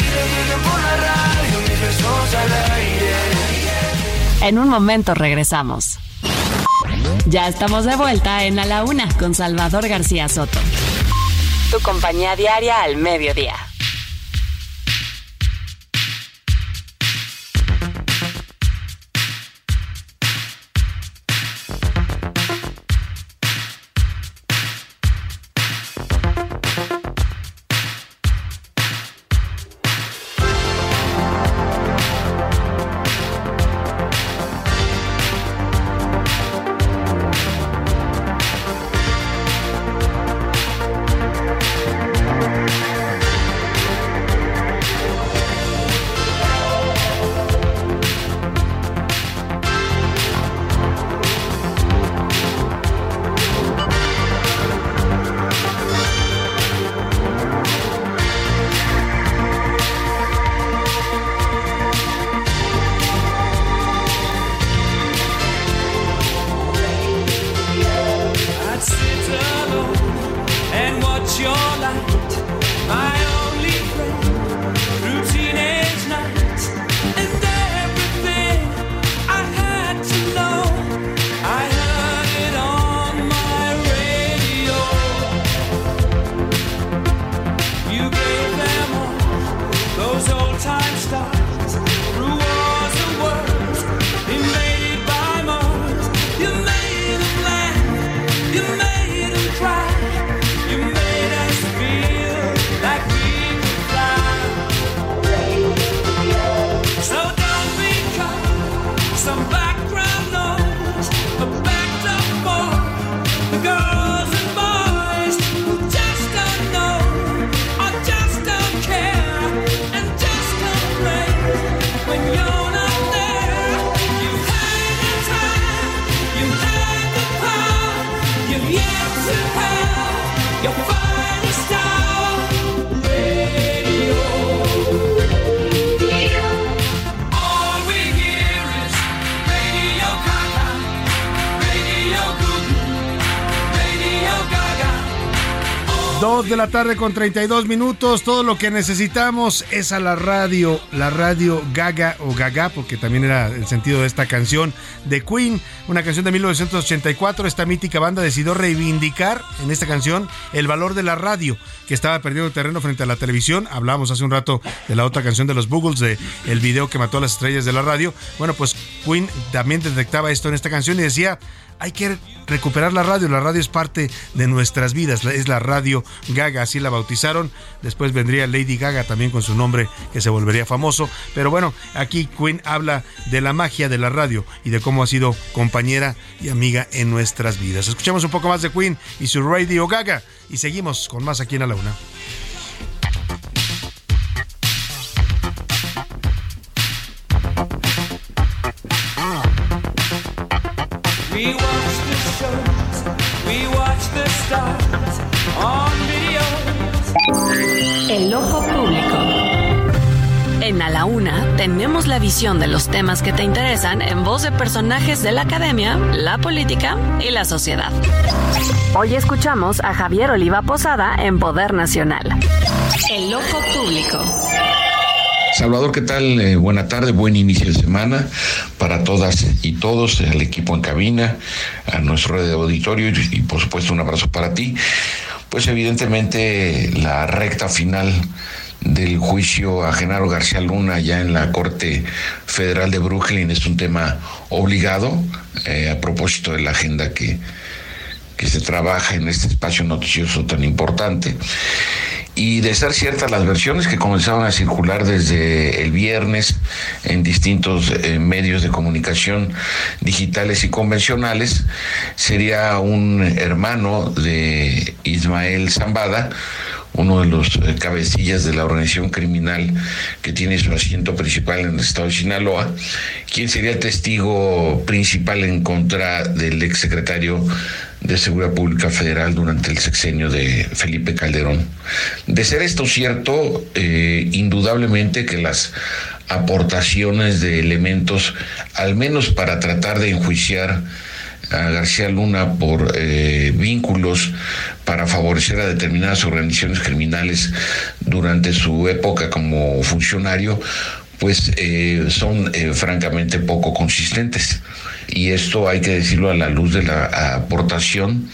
Y le lleguen por la radio mis besos al aire. En un momento regresamos. Ya estamos de vuelta en A la Una con Salvador García Soto. Tu compañía diaria al mediodía. De la tarde con 32 minutos. Todo lo que necesitamos es a la radio, la radio Gaga o Gaga, porque también era el sentido de esta canción de Queen, una canción de 1984. Esta mítica banda decidió reivindicar en esta canción el valor de la radio, que estaba perdiendo terreno frente a la televisión. Hablábamos hace un rato de la otra canción de los Buggles, de el video que mató a las estrellas de la radio. Bueno, pues Queen también detectaba esto en esta canción y decía hay que recuperar la radio. La radio es parte de nuestras vidas. Es la radio Gaga, así la bautizaron. Después vendría Lady Gaga también con su nombre que se volvería famoso. Pero bueno, aquí Queen habla de la magia de la radio y de cómo ha sido compañera y amiga en nuestras vidas. Escuchamos un poco más de Queen y su Radio Gaga y seguimos con más aquí en A la Una. Shows, we watch the stars on video. El ojo público. En A la Una tenemos la visión de los temas que te interesan en voz de personajes de la academia, la política y la sociedad. Hoy escuchamos a Javier Oliva Posada en Poder Nacional. El ojo público. Salvador, ¿qué tal? Eh, buena tarde, buen inicio de semana todas y todos, al equipo en cabina, a nuestro de auditorio y, y, por supuesto un abrazo para ti. Pues evidentemente la recta final del juicio a Genaro García Luna ya en la Corte Federal de Brooklyn es un tema obligado eh, a propósito de la agenda que, que se trabaja en este espacio noticioso tan importante. Y de ser ciertas las versiones que comenzaron a circular desde el viernes en distintos eh, medios de comunicación digitales y convencionales, sería un hermano de Ismael Zambada, uno de los eh, cabecillas de la organización criminal que tiene su asiento principal en el estado de Sinaloa, quien sería testigo principal en contra del exsecretario de Seguridad Pública Federal durante el sexenio de Felipe Calderón. De ser esto cierto, eh, indudablemente que las aportaciones de elementos, al menos para tratar de enjuiciar a García Luna por eh, vínculos para favorecer a determinadas organizaciones criminales durante su época como funcionario, pues eh, son eh, francamente poco consistentes. Y esto hay que decirlo a la luz de la aportación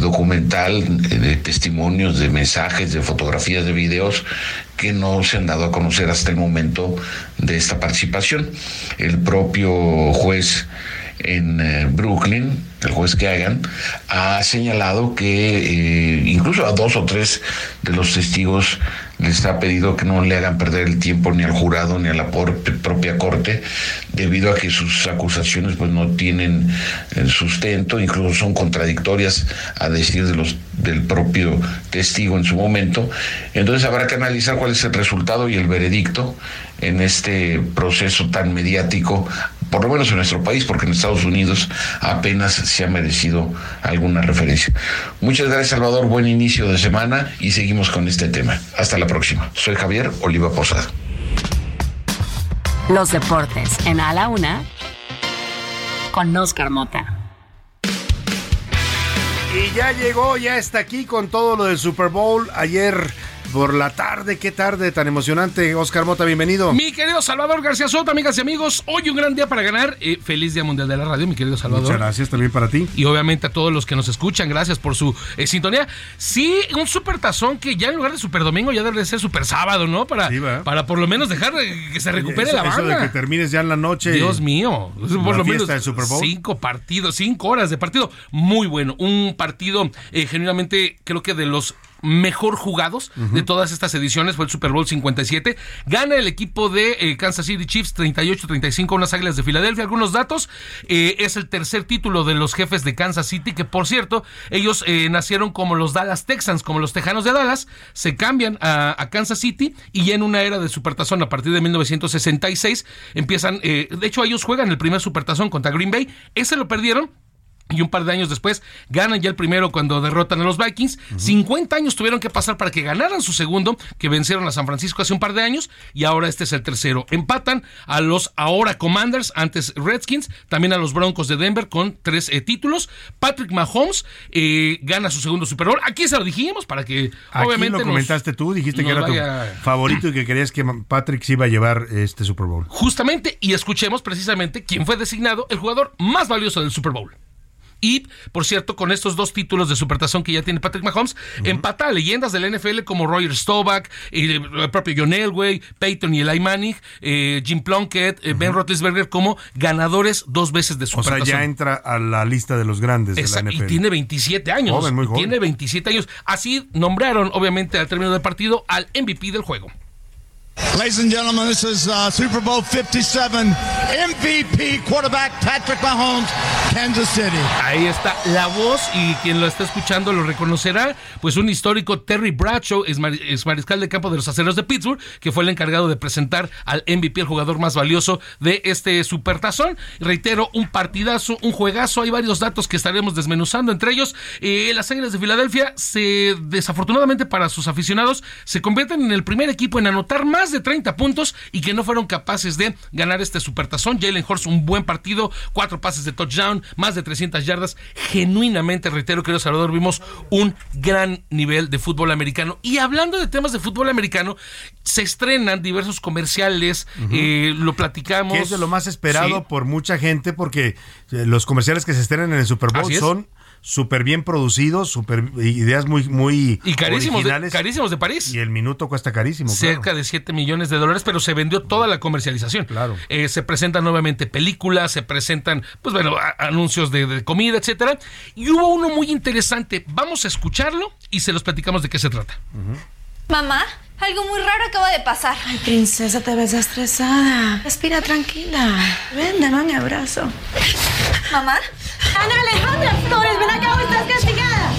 documental, de testimonios, de mensajes, de fotografías, de videos que no se han dado a conocer hasta el momento de esta participación. El propio juez en eh, Brooklyn, el juez que hagan, ha señalado que eh, incluso a dos o tres de los testigos les ha pedido que no le hagan perder el tiempo ni al jurado ni a la propia corte, debido a que sus acusaciones pues no tienen eh, sustento, incluso son contradictorias a decir del propio testigo en su momento. Entonces habrá que analizar cuál es el resultado y el veredicto en este proceso tan mediático por lo menos en nuestro país, porque en Estados Unidos apenas se ha merecido alguna referencia. Muchas gracias, Salvador. Buen inicio de semana y seguimos con este tema. Hasta la próxima. Soy Javier Oliva Posada. Los deportes en A la Una con Oscar Mota. Y ya llegó, ya está aquí con todo lo del Super Bowl. Ayer por la tarde, qué tarde tan emocionante. Oscar Mota, bienvenido. Mi querido Salvador García Soto, amigas y amigos, hoy un gran día para ganar. Eh, feliz Día Mundial de la Radio, mi querido Salvador. Muchas gracias también para ti. Y obviamente a todos los que nos escuchan, gracias por su eh, sintonía. Sí, un super tazón que ya en lugar de super domingo ya debe de ser super sábado, ¿no? Para, para por lo menos dejar eh, que se recupere eso, la eso banda. de que termines ya en la noche. Dios mío, por la lo menos fiesta del Super Bowl. cinco partidos, cinco horas de partido, muy bueno, un partido eh, genuinamente creo que de los mejor jugados de todas estas ediciones fue el Super Bowl 57. Gana el equipo de eh, Kansas City Chiefs 38-35 unas Águilas de Filadelfia. Algunos datos, eh, es el tercer título de los jefes de Kansas City, que por cierto, ellos eh, nacieron como los Dallas Texans, como los Tejanos de Dallas, se cambian a, a Kansas City y ya en una era de Supertazón a partir de 1966 empiezan, eh, de hecho ellos juegan el primer Supertazón contra Green Bay, ese lo perdieron y un par de años después ganan ya el primero cuando derrotan a los Vikings. 50 años tuvieron que pasar para que ganaran su segundo, que vencieron a San Francisco hace un par de años, y ahora este es el tercero. Empatan a los ahora Commanders, antes Redskins, también a los Broncos de Denver con tres eh, títulos. Patrick Mahomes eh, gana su segundo Super Bowl. Aquí se lo dijimos para que Aquí obviamente lo nos- comentaste tú, dijiste que era tu favorito y que querías que Patrick se iba a llevar este Super Bowl. Justamente, y escuchemos precisamente quién fue designado el jugador más valioso del Super Bowl. Y, por cierto, con estos dos títulos de supertazón que ya tiene Patrick Mahomes, empata a leyendas del NFL como Roger Staubach, eh, el propio John Elway, Peyton y Eli Manning, eh, Jim Plunkett, eh, Ben Roethlisberger como ganadores dos veces de O sea, supertazón. ya entra a la lista de los grandes Exacto, de la NFL. y tiene 27 años. Joven, muy joven. Tiene 27 años. Así nombraron, obviamente, al término del partido, al MVP del juego. Ladies and gentlemen, this is uh, Super Bowl 57 MVP quarterback Patrick Mahomes, Kansas City. Ahí está la voz y quien lo está escuchando lo reconocerá, pues un histórico Terry Bradshaw, es, mar- es mariscal de campo de los aceros de Pittsburgh, que fue el encargado de presentar al MVP, el jugador más valioso de este supertazón. Reitero, un partidazo, un juegazo, hay varios datos que estaremos desmenuzando, entre ellos eh, las Águilas de Filadelfia se desafortunadamente para sus aficionados se convierten en el primer equipo en anotar más de 30 puntos y que no fueron capaces de ganar este supertazón. Jalen Hurts un buen partido, cuatro pases de touchdown, más de 300 yardas. Genuinamente, reitero, querido Salvador, vimos un gran nivel de fútbol americano. Y hablando de temas de fútbol americano, se estrenan diversos comerciales, eh, lo platicamos. Que es de lo más esperado Sí. por mucha gente porque eh, los comerciales que se estrenan en el Super Bowl son súper bien producidos, súper ideas muy, muy Y carísimos de, carísimos de París. Y el minuto cuesta carísimo. claro. cerca de 7 millones de dólares, pero se vendió toda la comercialización. Claro. se presentan nuevamente películas, se presentan, pues bueno, a- anuncios de, de comida, etcétera. Y hubo uno muy interesante. Vamos a escucharlo y se los platicamos de qué se trata. Mamá, algo muy raro acaba de pasar. Ay, princesa, te ves estresada. Respira tranquila. Ven, dame un abrazo. ¿Mamá? Ana Alejandra Flores, ven acá, estás castigada.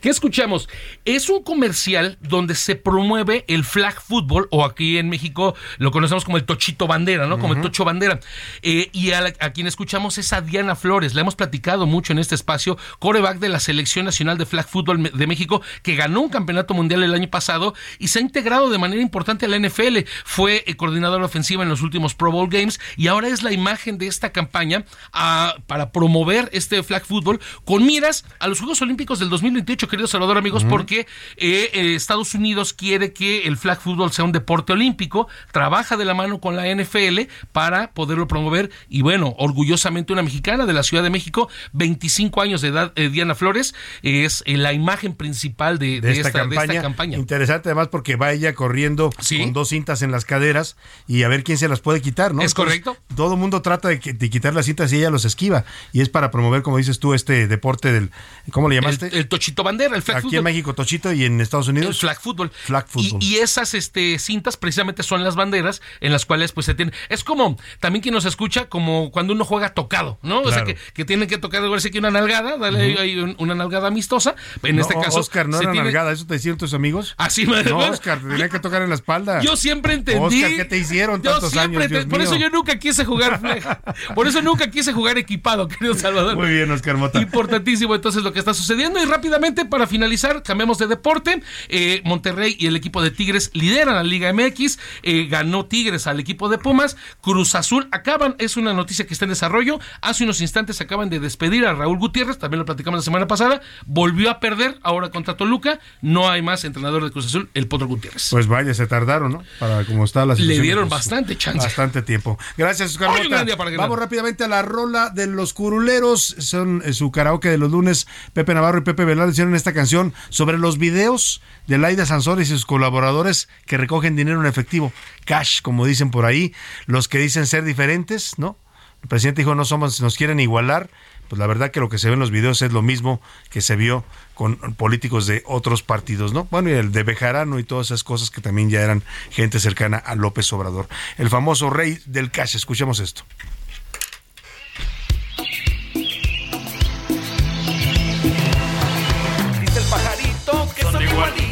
¿Qué escuchamos? Es un comercial donde se promueve el flag football, o aquí en México lo conocemos como el tochito bandera, ¿no? Como el tocho bandera. Eh, y a, la- a quien escuchamos es a Diana Flores. La hemos platicado mucho en este espacio, coreback de la Selección Nacional de Flag Football de México, que ganó un campeonato mundial el año pasado y se ha integrado de manera importante a la NFL. Fue eh, coordinadora ofensiva en los últimos Pro Bowl Games y ahora es la imagen de esta campaña ah, para promover este flag football con miras a los Juegos Olímpicos del 2028, querido Salvador, amigos, porque eh, eh, Estados Unidos quiere que el flag football sea un deporte olímpico, trabaja de la mano con la NFL para poderlo promover y bueno, orgullosamente una mexicana de la Ciudad de México, 25 años de edad, eh, Diana Flores, es eh, la imagen principal de, de, de esta, esta, de campaña. esta campaña. Interesante además porque va ella corriendo con dos cintas en las caderas y a ver quién se las puede quitar, ¿no? Es correcto. Todo el mundo trata de quitar las cintas y ella los esquiva. Y es para promover, como dices tú, este deporte del... ¿Cómo le llamaste? El, el tochito bandera, el flag Aquí football. en México, Tochito, y en Estados Unidos... El flag football. Flag football. Y, y esas este, cintas precisamente son las banderas en las cuales pues se tiene. Es como, también quien nos escucha, como cuando uno juega tocado, ¿no? O sea, que, que tienen que tocar, sí que una nalgada, dale un- una nalgada amistosa. En No, este caso. Oscar, no era tiene- nalgada, ¿eso te decían tus amigos? Así me No, Oscar, te tenía que tocar en la espalda. Yo siempre entendí. Oscar, ¿qué te hicieron Yo siempre años, te- Dios Por eso yo nunca quise jugar flag. Por eso nunca quise jugar equipado, querido Salvador. Muy bien, Oscar Mota. Importantísimo entonces lo que está sucediendo. Y rápidamente, para finalizar, cambiamos de deporte. Eh, Monterrey y el equipo de Tigres lideran la Liga MX. Eh, ganó Tigres al equipo de Pumas. Cruz Azul acaban, es una noticia que está en desarrollo. Hace unos instantes acaban de despedir a Raúl Gutiérrez, también lo platicamos la semana pasada. Volvió a perder ahora contra Toluca. No hay más entrenador de Cruz Azul, el Potro Gutiérrez. Pues vaya, se tardaron, ¿no? Para cómo está la Le situación. dieron pues, bastante chance. Bastante tiempo. Gracias, Oscar Hoy un Mota. gran día para Guerrero. Vamos rápidamente a la rola de los curuleros. Son eh, su karaoke de los lunes. Pepe Navarro y Pepe Velarde hicieron esta canción sobre los videos de Laida Sansores y sus colaboradores que recogen dinero en efectivo. Cash, como dicen por ahí. Los que dicen ser diferentes, ¿no? El presidente dijo, no somos, nos quieren igualar. Pues la verdad que lo que se ve en los videos es lo mismo que se vio con políticos de otros partidos, ¿no? Bueno, y el de Bejarano y todas esas cosas que también ya eran gente cercana a López Obrador. El famoso rey del cash. Escuchemos esto.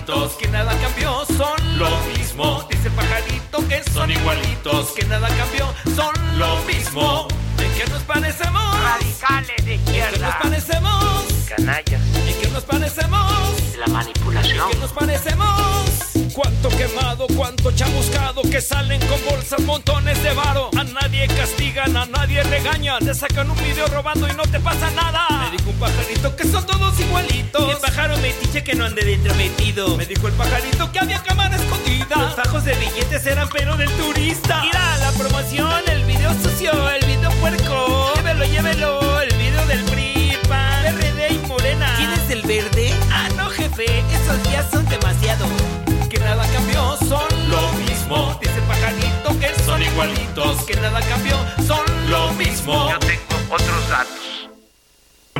Igualitos, que nada cambió, son lo mismo. Dice el pajarito que son igualitos, que nada cambió, son lo mismo. ¿De qué qué nos parecemos? Radicales de ¿En qué izquierda. nos parecemos? Canallas. ¿En qué nos parecemos? La manipulación. ¿En qué nos parecemos? Cuánto quemado, cuánto chamuscado que salen con bolsas, montones de varo. A nadie castigan, a nadie regañan. Te sacan un video robando y no te pasa nada. Me dijo un pajarito que son todos igualitos. El pájaro metiche que no ande dentro metido. Me dijo el pajarito que había cámara escondida. Los fajos de billetes eran pero del turista. Mira la promoción, el video sucio, el video puerco. Llévelo, llévelo, el video del PRI, PAN, PRD y Morena. ¿Quién es el verde? Ah, no, jefe, esos días son Que nada cambió, son lo mismo. Yo tengo otros datos.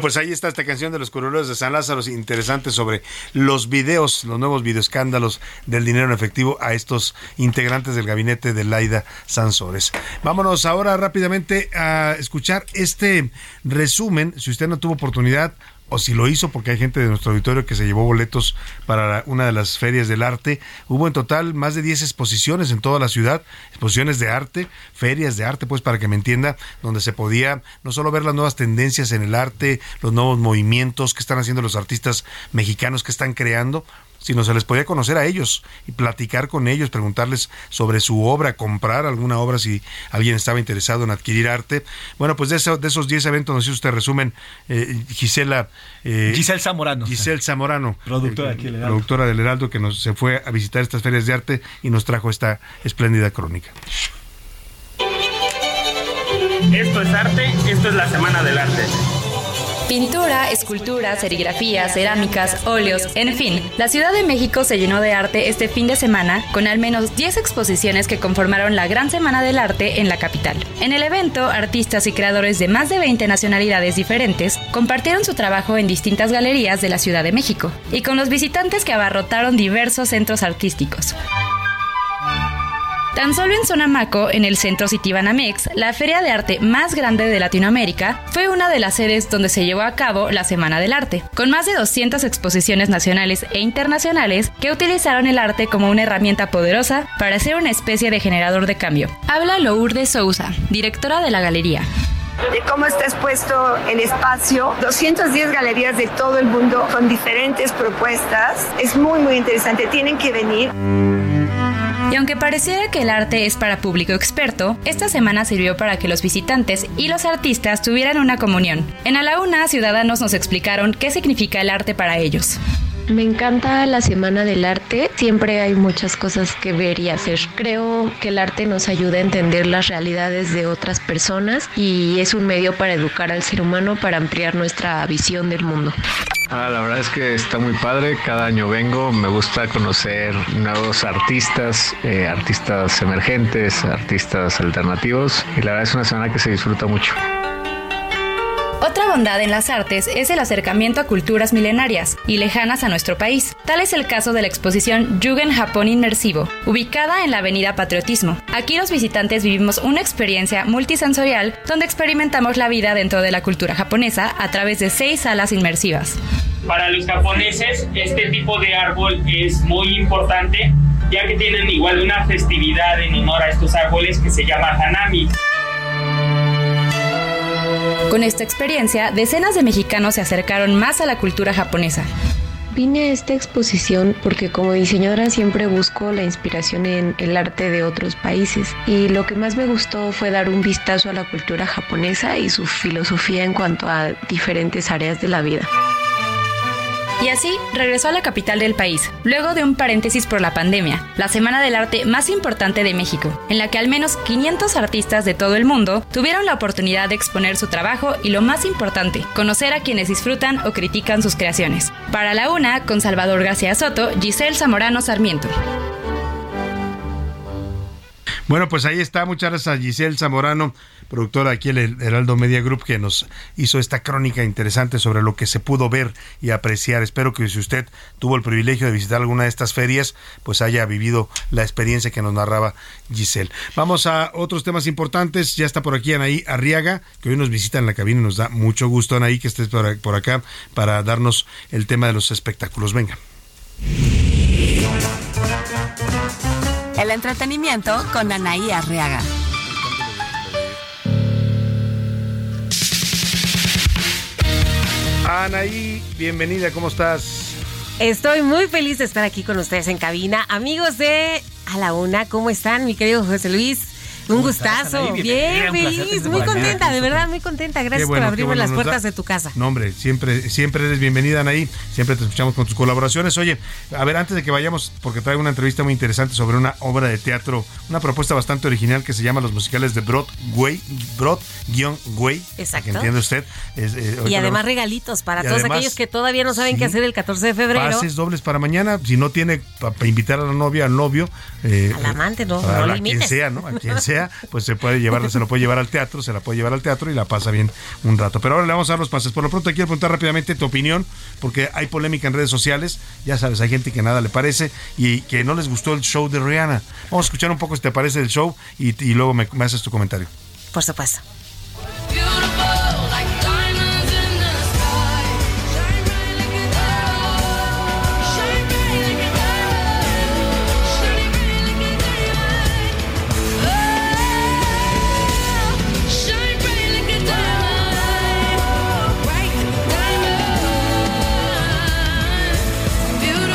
Pues ahí está esta canción de los curuleros de San Lázaro, interesante sobre los videos, los nuevos videoescándalos del dinero en efectivo a estos integrantes del gabinete de Laida Sansores. Vámonos ahora rápidamente a escuchar este resumen. Si usted no tuvo oportunidad, o si lo hizo porque hay gente de nuestro auditorio que se llevó boletos para una de las ferias del arte. Hubo en total más de 10 exposiciones en toda la ciudad, exposiciones de arte, ferias de arte, pues para que me entienda, donde se podía no solo ver las nuevas tendencias en el arte, los nuevos movimientos que están haciendo los artistas mexicanos que están creando, sino se les podía conocer a ellos y platicar con ellos, preguntarles sobre su obra, comprar alguna obra si alguien estaba interesado en adquirir arte. Bueno, pues de, eso- de esos 10 eventos, no sé si usted resumen, eh, Gisela. eh, Giselle Zamorano. Giselle Zamorano. Productora eh, aquí del Heraldo. Productora del Heraldo, que nos se fue a visitar estas ferias de arte y nos trajo esta espléndida crónica. Esto es arte, esto es la Semana del Arte. Pintura, escultura, serigrafía, cerámicas, óleos, en fin, la Ciudad de México se llenó de arte este fin de semana con al menos 10 exposiciones que conformaron la Gran Semana del Arte en la capital. En el evento, artistas y creadores de más de 20 nacionalidades diferentes compartieron su trabajo en distintas galerías de la Ciudad de México y con los visitantes que abarrotaron diversos centros artísticos. Tan solo en Sonamaco, en el centro Citibanamex, la feria de arte más grande de Latinoamérica, fue una de las sedes donde se llevó a cabo la Semana del Arte, con más de 200 exposiciones nacionales e internacionales que utilizaron el arte como una herramienta poderosa para ser una especie de generador de cambio. Habla Lourdes Sousa, directora de la galería. de cómo está expuesto el espacio. 210 galerías de todo el mundo con diferentes propuestas. Es muy, muy interesante. Tienen que venir. Y aunque pareciera que el arte es para público experto, esta semana sirvió para que los visitantes y los artistas tuvieran una comunión. En A la Una, ciudadanos nos explicaron qué significa el arte para ellos. Me encanta la Semana del Arte. Siempre hay muchas cosas que ver y hacer. Creo que el arte nos ayuda a entender las realidades de otras personas y es un medio para educar al ser humano, para ampliar nuestra visión del mundo. Ah, la verdad es que está muy padre. Cada año vengo. Me gusta conocer nuevos artistas, eh, artistas emergentes, artistas alternativos. Y la verdad es una semana que se disfruta mucho. Otra bondad en las artes es el acercamiento a culturas milenarias y lejanas a nuestro país. Tal es el caso de la exposición Yugen Japón Inmersivo, ubicada en la Avenida Patriotismo. Aquí los visitantes vivimos una experiencia multisensorial donde experimentamos la vida dentro de la cultura japonesa a través de seis salas inmersivas. Para los japoneses, este tipo de árbol es muy importante, ya que tienen igual una festividad en honor a estos árboles que se llama Hanami. Con esta experiencia, decenas de mexicanos se acercaron más a la cultura japonesa. Vine a esta exposición porque como diseñadora siempre busco la inspiración en el arte de otros países y lo que más me gustó fue dar un vistazo a la cultura japonesa y su filosofía en cuanto a diferentes áreas de la vida. Y así regresó a la capital del país, luego de un paréntesis por la pandemia, la Semana del Arte más importante de México, en la que al menos 500 artistas de todo el mundo tuvieron la oportunidad de exponer su trabajo y lo más importante, conocer a quienes disfrutan o critican sus creaciones. Para la una, con Salvador García Soto, Giselle Zamorano Sarmiento. Bueno, pues ahí está. Muchas gracias a Giselle Zamorano, productora aquí en Heraldo Media Group, que nos hizo esta crónica interesante sobre lo que se pudo ver y apreciar. Espero que si usted tuvo el privilegio de visitar alguna de estas ferias, pues haya vivido la experiencia que nos narraba Giselle. Vamos a otros temas importantes. Ya está por aquí Anaí Arriaga, que hoy nos visita en la cabina y nos da mucho gusto, Anaí, que estés por por acá para darnos el tema de los espectáculos. Venga. El entretenimiento con Anaí Arriaga. Anaí, bienvenida, ¿cómo estás? Estoy muy feliz de estar aquí con ustedes en cabina. Amigos de A la Una, ¿cómo están, mi querido José Luis? Un ¿Cómo estás, gustazo, bien feliz, muy contenta, de verdad, muy contenta. Gracias bueno, por abrirme bueno, las puertas da- de tu casa. No, hombre, siempre, siempre eres bienvenida, Anaí. Siempre te escuchamos con tus colaboraciones. Oye, a ver, antes de que vayamos, porque traigo una entrevista muy interesante sobre una obra de teatro, una propuesta bastante original que se llama Los musicales de Broadway, Broad-Way. Exacto. Que entiende usted. Es, eh, Y además lo- regalitos para Y todos además- aquellos que todavía no saben qué hacer el 14 de febrero. Pases dobles para mañana, si no tiene para invitar a la novia, al novio, eh, Al amante, no, a, no a quien sea, ¿no? A quien sea, pues se puede llevar, se lo puede llevar al teatro, se la puede llevar al teatro y la pasa bien un rato. Pero ahora le vamos a dar los pases. Por lo pronto quiero preguntar rápidamente tu opinión, porque hay polémica en redes sociales. Ya sabes, hay gente que nada le parece y que no les gustó el show de Rihanna. Vamos a escuchar un poco si te parece el show y, y luego me, me haces tu comentario. Por supuesto.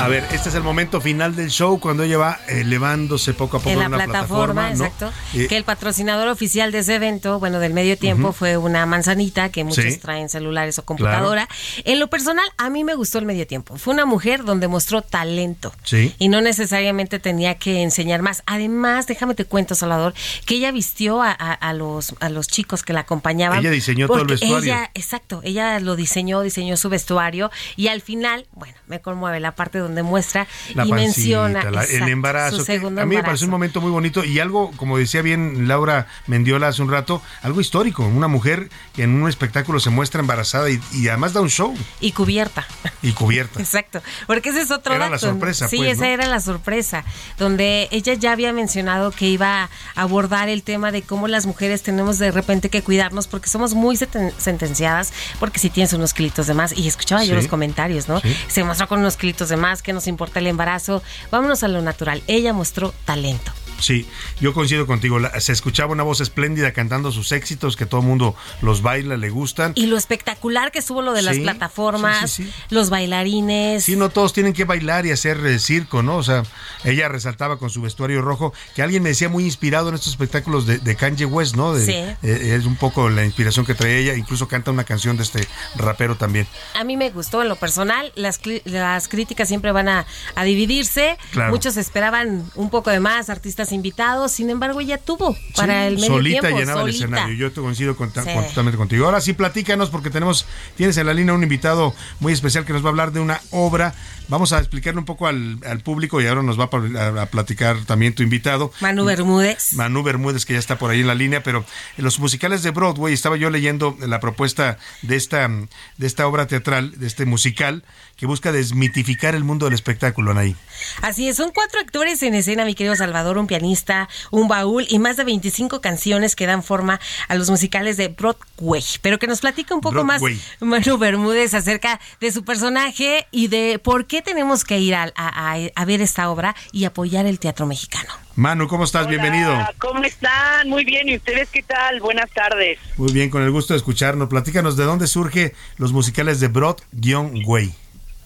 A ver, este es el momento final del show cuando ella va elevándose poco a poco en la una plataforma, ¿no? exacto. Eh, que el patrocinador oficial de ese evento, bueno, del medio tiempo, fue una manzanita que muchos Sí. traen celulares o computadora. En lo personal, a mí me gustó el medio tiempo. Fue una mujer donde mostró talento. Sí. Y no necesariamente tenía que enseñar más. Además, déjame te cuento, Salvador, que ella vistió a, a- a los, a los chicos que la acompañaban. Ella diseñó todo el vestuario. Ella, exacto, ella lo diseñó, diseñó su vestuario y al final, bueno, me conmueve la parte donde muestra la y pancita, menciona la- exacto, el embarazo. que a mí me pareció un momento muy bonito y algo, como decía bien Laura Mendiola hace un rato, algo histórico. Una mujer que en un espectáculo se muestra embarazada y, y además da un show Y cubierta. y cubierta. Exacto, porque ese es otro Era la sorpresa, Sí, pues, esa ¿no? era la sorpresa, donde ella ya había mencionado que iba a abordar el tema de cómo las mujeres tenemos de repente que cuidarnos porque somos muy sentenciadas, porque si tienes unos kilitos de más, y escuchaba yo los comentarios, ¿no? Sí. Se mostró con unos kilitos de más, que nos importa el embarazo, vámonos a lo natural. Ella mostró talento. Sí, yo coincido contigo. La- se escuchaba una voz espléndida cantando sus éxitos que todo el mundo los baila, le gustan. Y lo espectacular que estuvo lo de las plataformas, sí, sí, sí. los bailarines. Sí, no todos tienen que bailar y hacer eh, circo, ¿no? O sea, ella resaltaba con su vestuario rojo, que alguien me decía muy inspirado en estos espectáculos de, de Kanye West, ¿no? De- Sí. eh, es un poco la inspiración que trae ella, incluso canta una canción de este rapero también. A mí me gustó en lo personal. Las, las críticas siempre van a, a dividirse. Claro. Muchos esperaban un poco de más artistas invitados. Sin embargo, ella tuvo para Sí, el medio solita tiempo. llenaba el solita. escenario. Yo te coincido con- Sí. con- totalmente contigo. Ahora sí, platícanos porque tenemos, tienes en la línea un invitado muy especial que nos va a hablar de una obra. Vamos a explicarle un poco al, al público y ahora nos va a, pa- a- a platicar también tu invitado. Manu Bermúdez. Manu Bermúdez, que ya está por ahí en la línea, pero en los musicales de Broadway estaba yo leyendo la propuesta de esta, de esta obra teatral, de este musical, que busca desmitificar el mundo del espectáculo, Anaí. Así es, son cuatro actores en escena, mi querido Salvador, un pianista, un baúl y más de 25 canciones que dan forma a los musicales de Broadway. Pero que nos platica un poco Broadway. más Manu Bermúdez acerca de su personaje y de por qué tenemos que ir a, a- a- ver esta obra y apoyar el teatro mexicano. Manu, ¿cómo estás? Bienvenido. ¿Cómo están? Muy bien. ¿Y ustedes qué tal? Buenas tardes. Muy bien, con el gusto de escucharnos. Platícanos de dónde surge los musicales de Broad-Way.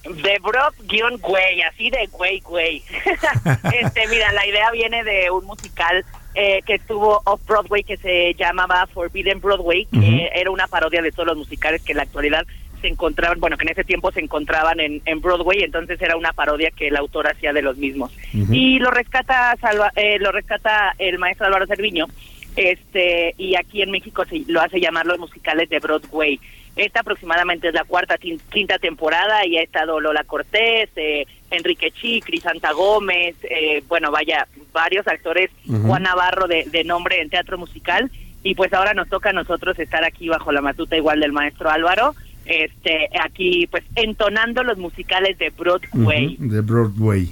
De Broad-Güey, así de güey, güey. este, mira, la idea viene de un musical eh, que estuvo off-Broadway que se llamaba Forbidden Broadway, que era una parodia de todos los musicales que en la actualidad se encontraban, bueno, que en ese tiempo se encontraban en, en Broadway, entonces era una parodia que el autor hacía de los mismos. Y lo rescata Salva- eh, lo rescata el maestro Álvaro Cerviño, este y aquí en México se lo hace llamar los musicales de Broadway. Esta aproximadamente es la cuarta, quinta temporada y ha estado Lola Cortés, eh, Enrique Chicri, Santa Gómez, eh, bueno, vaya, varios actores. Juan Navarro de, de nombre en teatro musical y pues ahora nos toca a nosotros estar aquí bajo la matuta igual del maestro Álvaro, este aquí pues entonando los musicales de Broadway. De Broadway.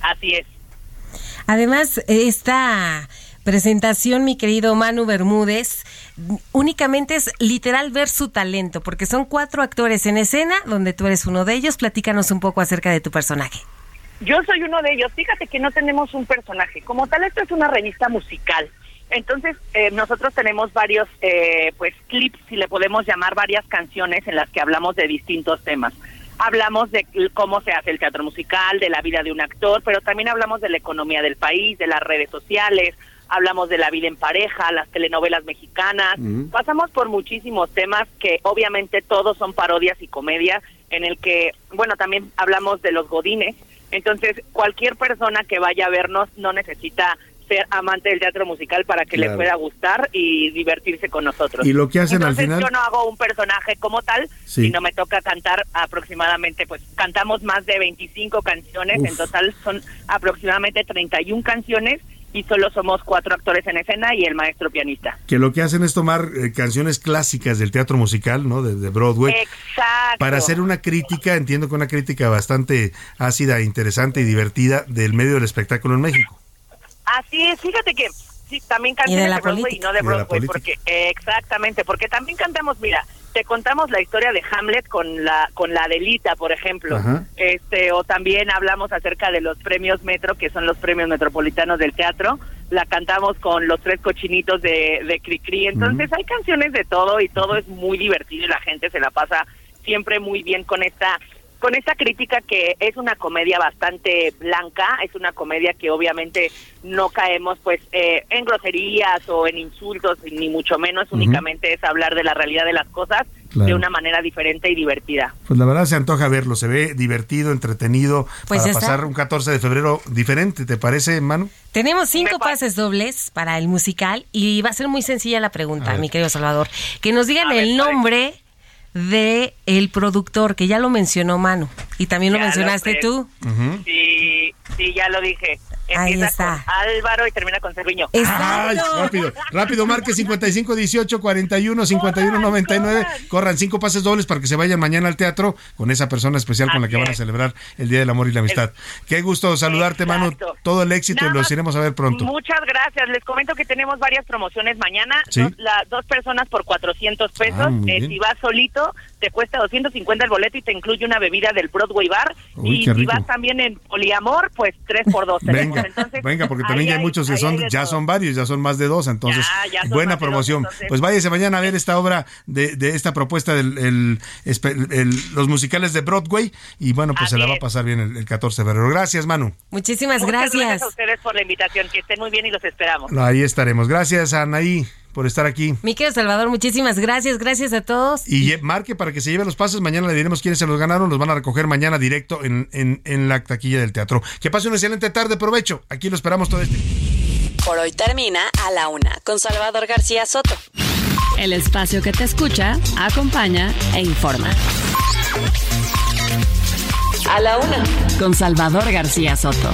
Así es. Además, esta presentación, mi querido Manu Bermúdez, únicamente es literal ver su talento, porque son cuatro actores en escena, donde tú eres uno de ellos. Platícanos un poco acerca de tu personaje. Yo soy uno de ellos. Fíjate que no tenemos un personaje. Como tal, esto es una revista musical. Entonces, eh, nosotros tenemos varios, eh, pues, clips, si le podemos llamar, varias canciones en las que hablamos de distintos temas. Hablamos de cómo se hace el teatro musical, de la vida de un actor, pero también hablamos de la economía del país, de las redes sociales, hablamos de la vida en pareja, las telenovelas mexicanas. Pasamos por muchísimos temas que obviamente todos son parodias y comedias, en el que, bueno, también hablamos de los godines. Entonces, cualquier persona que vaya a vernos no necesita ser amante del teatro musical para que le pueda gustar y divertirse con nosotros. Y lo que hacen al final- yo no hago un personaje como tal, Sí. sino me toca cantar aproximadamente, pues cantamos más de 25 canciones, Uf. en total son aproximadamente 31 canciones y solo somos cuatro actores en escena y el maestro pianista. Que lo que hacen es tomar eh, canciones clásicas del teatro musical, ¿no? De, de Broadway. Exacto. Para hacer una crítica, entiendo que una crítica bastante ácida, interesante y divertida del medio del espectáculo en México. Así es, fíjate que sí, también canciones de de, la Broadway política. y no de Broadway, porque eh, exactamente, porque también cantamos, mira, te contamos la historia de Hamlet con la con la Adelita, por ejemplo. Ajá. Este o también hablamos acerca de los premios Metro, que son los premios metropolitanos del teatro. La cantamos con los tres cochinitos de de Cricri. Entonces, hay canciones de todo y todo es muy divertido y la gente se la pasa siempre muy bien con esta con esta crítica que es una comedia bastante blanca, es una comedia que obviamente no caemos pues eh, en groserías o en insultos, ni mucho menos, únicamente es hablar de la realidad de las cosas Claro. de una manera diferente y divertida. Pues la verdad se antoja verlo, se ve divertido, entretenido, Pues para está. pasar un 14 de febrero diferente, ¿te parece, Manu? Tenemos cinco pases dobles para el musical y va a ser muy sencilla la pregunta, mi querido Salvador. Que nos digan el nombre de el productor, que ya lo mencionó Manu. Y también lo Ya lo mencionaste tú. Sí, sí, ya lo dije. Ahí Empieza está. con Álvaro y termina con Cerviño. Ay, rápido, rápido, marque 55 18 41 51 99. Corran cinco pases dobles para que se vayan mañana al teatro con esa persona especial con la que van a celebrar el Día del Amor y la Amistad. Qué gusto saludarte, Manu. Todo el éxito y los iremos a ver pronto. Muchas gracias. Les comento que tenemos varias promociones mañana. Sí. Dos, la- dos personas por 400 pesos. Ah, muy Eh, si vas solito, te cuesta 250 el boleto y te incluye una bebida del Broadway Bar. Uy, y si vas también en poliamor, pues 3 por 2 Venga, venga, porque también ya hay muchos que son, ya son varios, ya son más de dos, entonces Ya, ya son buena de dos, promoción. entonces- Pues váyase mañana a ver esta obra de, de esta propuesta el- el- los musicales de Broadway y bueno, pues se la va a pasar bien el, el 14 de febrero. Gracias, Manu. Muchísimas Muchas gracias. gracias a ustedes por la invitación. Que estén muy bien y los esperamos. Ahí estaremos. Gracias, Anaí, por estar aquí. Mi querido Salvador, muchísimas gracias. Gracias a todos. Y marque para que se lleve los pases. Mañana le diremos quiénes se los ganaron. Los van a recoger mañana directo en, en, en la taquilla del teatro. Que pase una excelente tarde. Provecho. Aquí lo esperamos todo este. Por hoy termina A la Una con Salvador García Soto. El espacio que te escucha, acompaña e informa. A la Una con Salvador García Soto.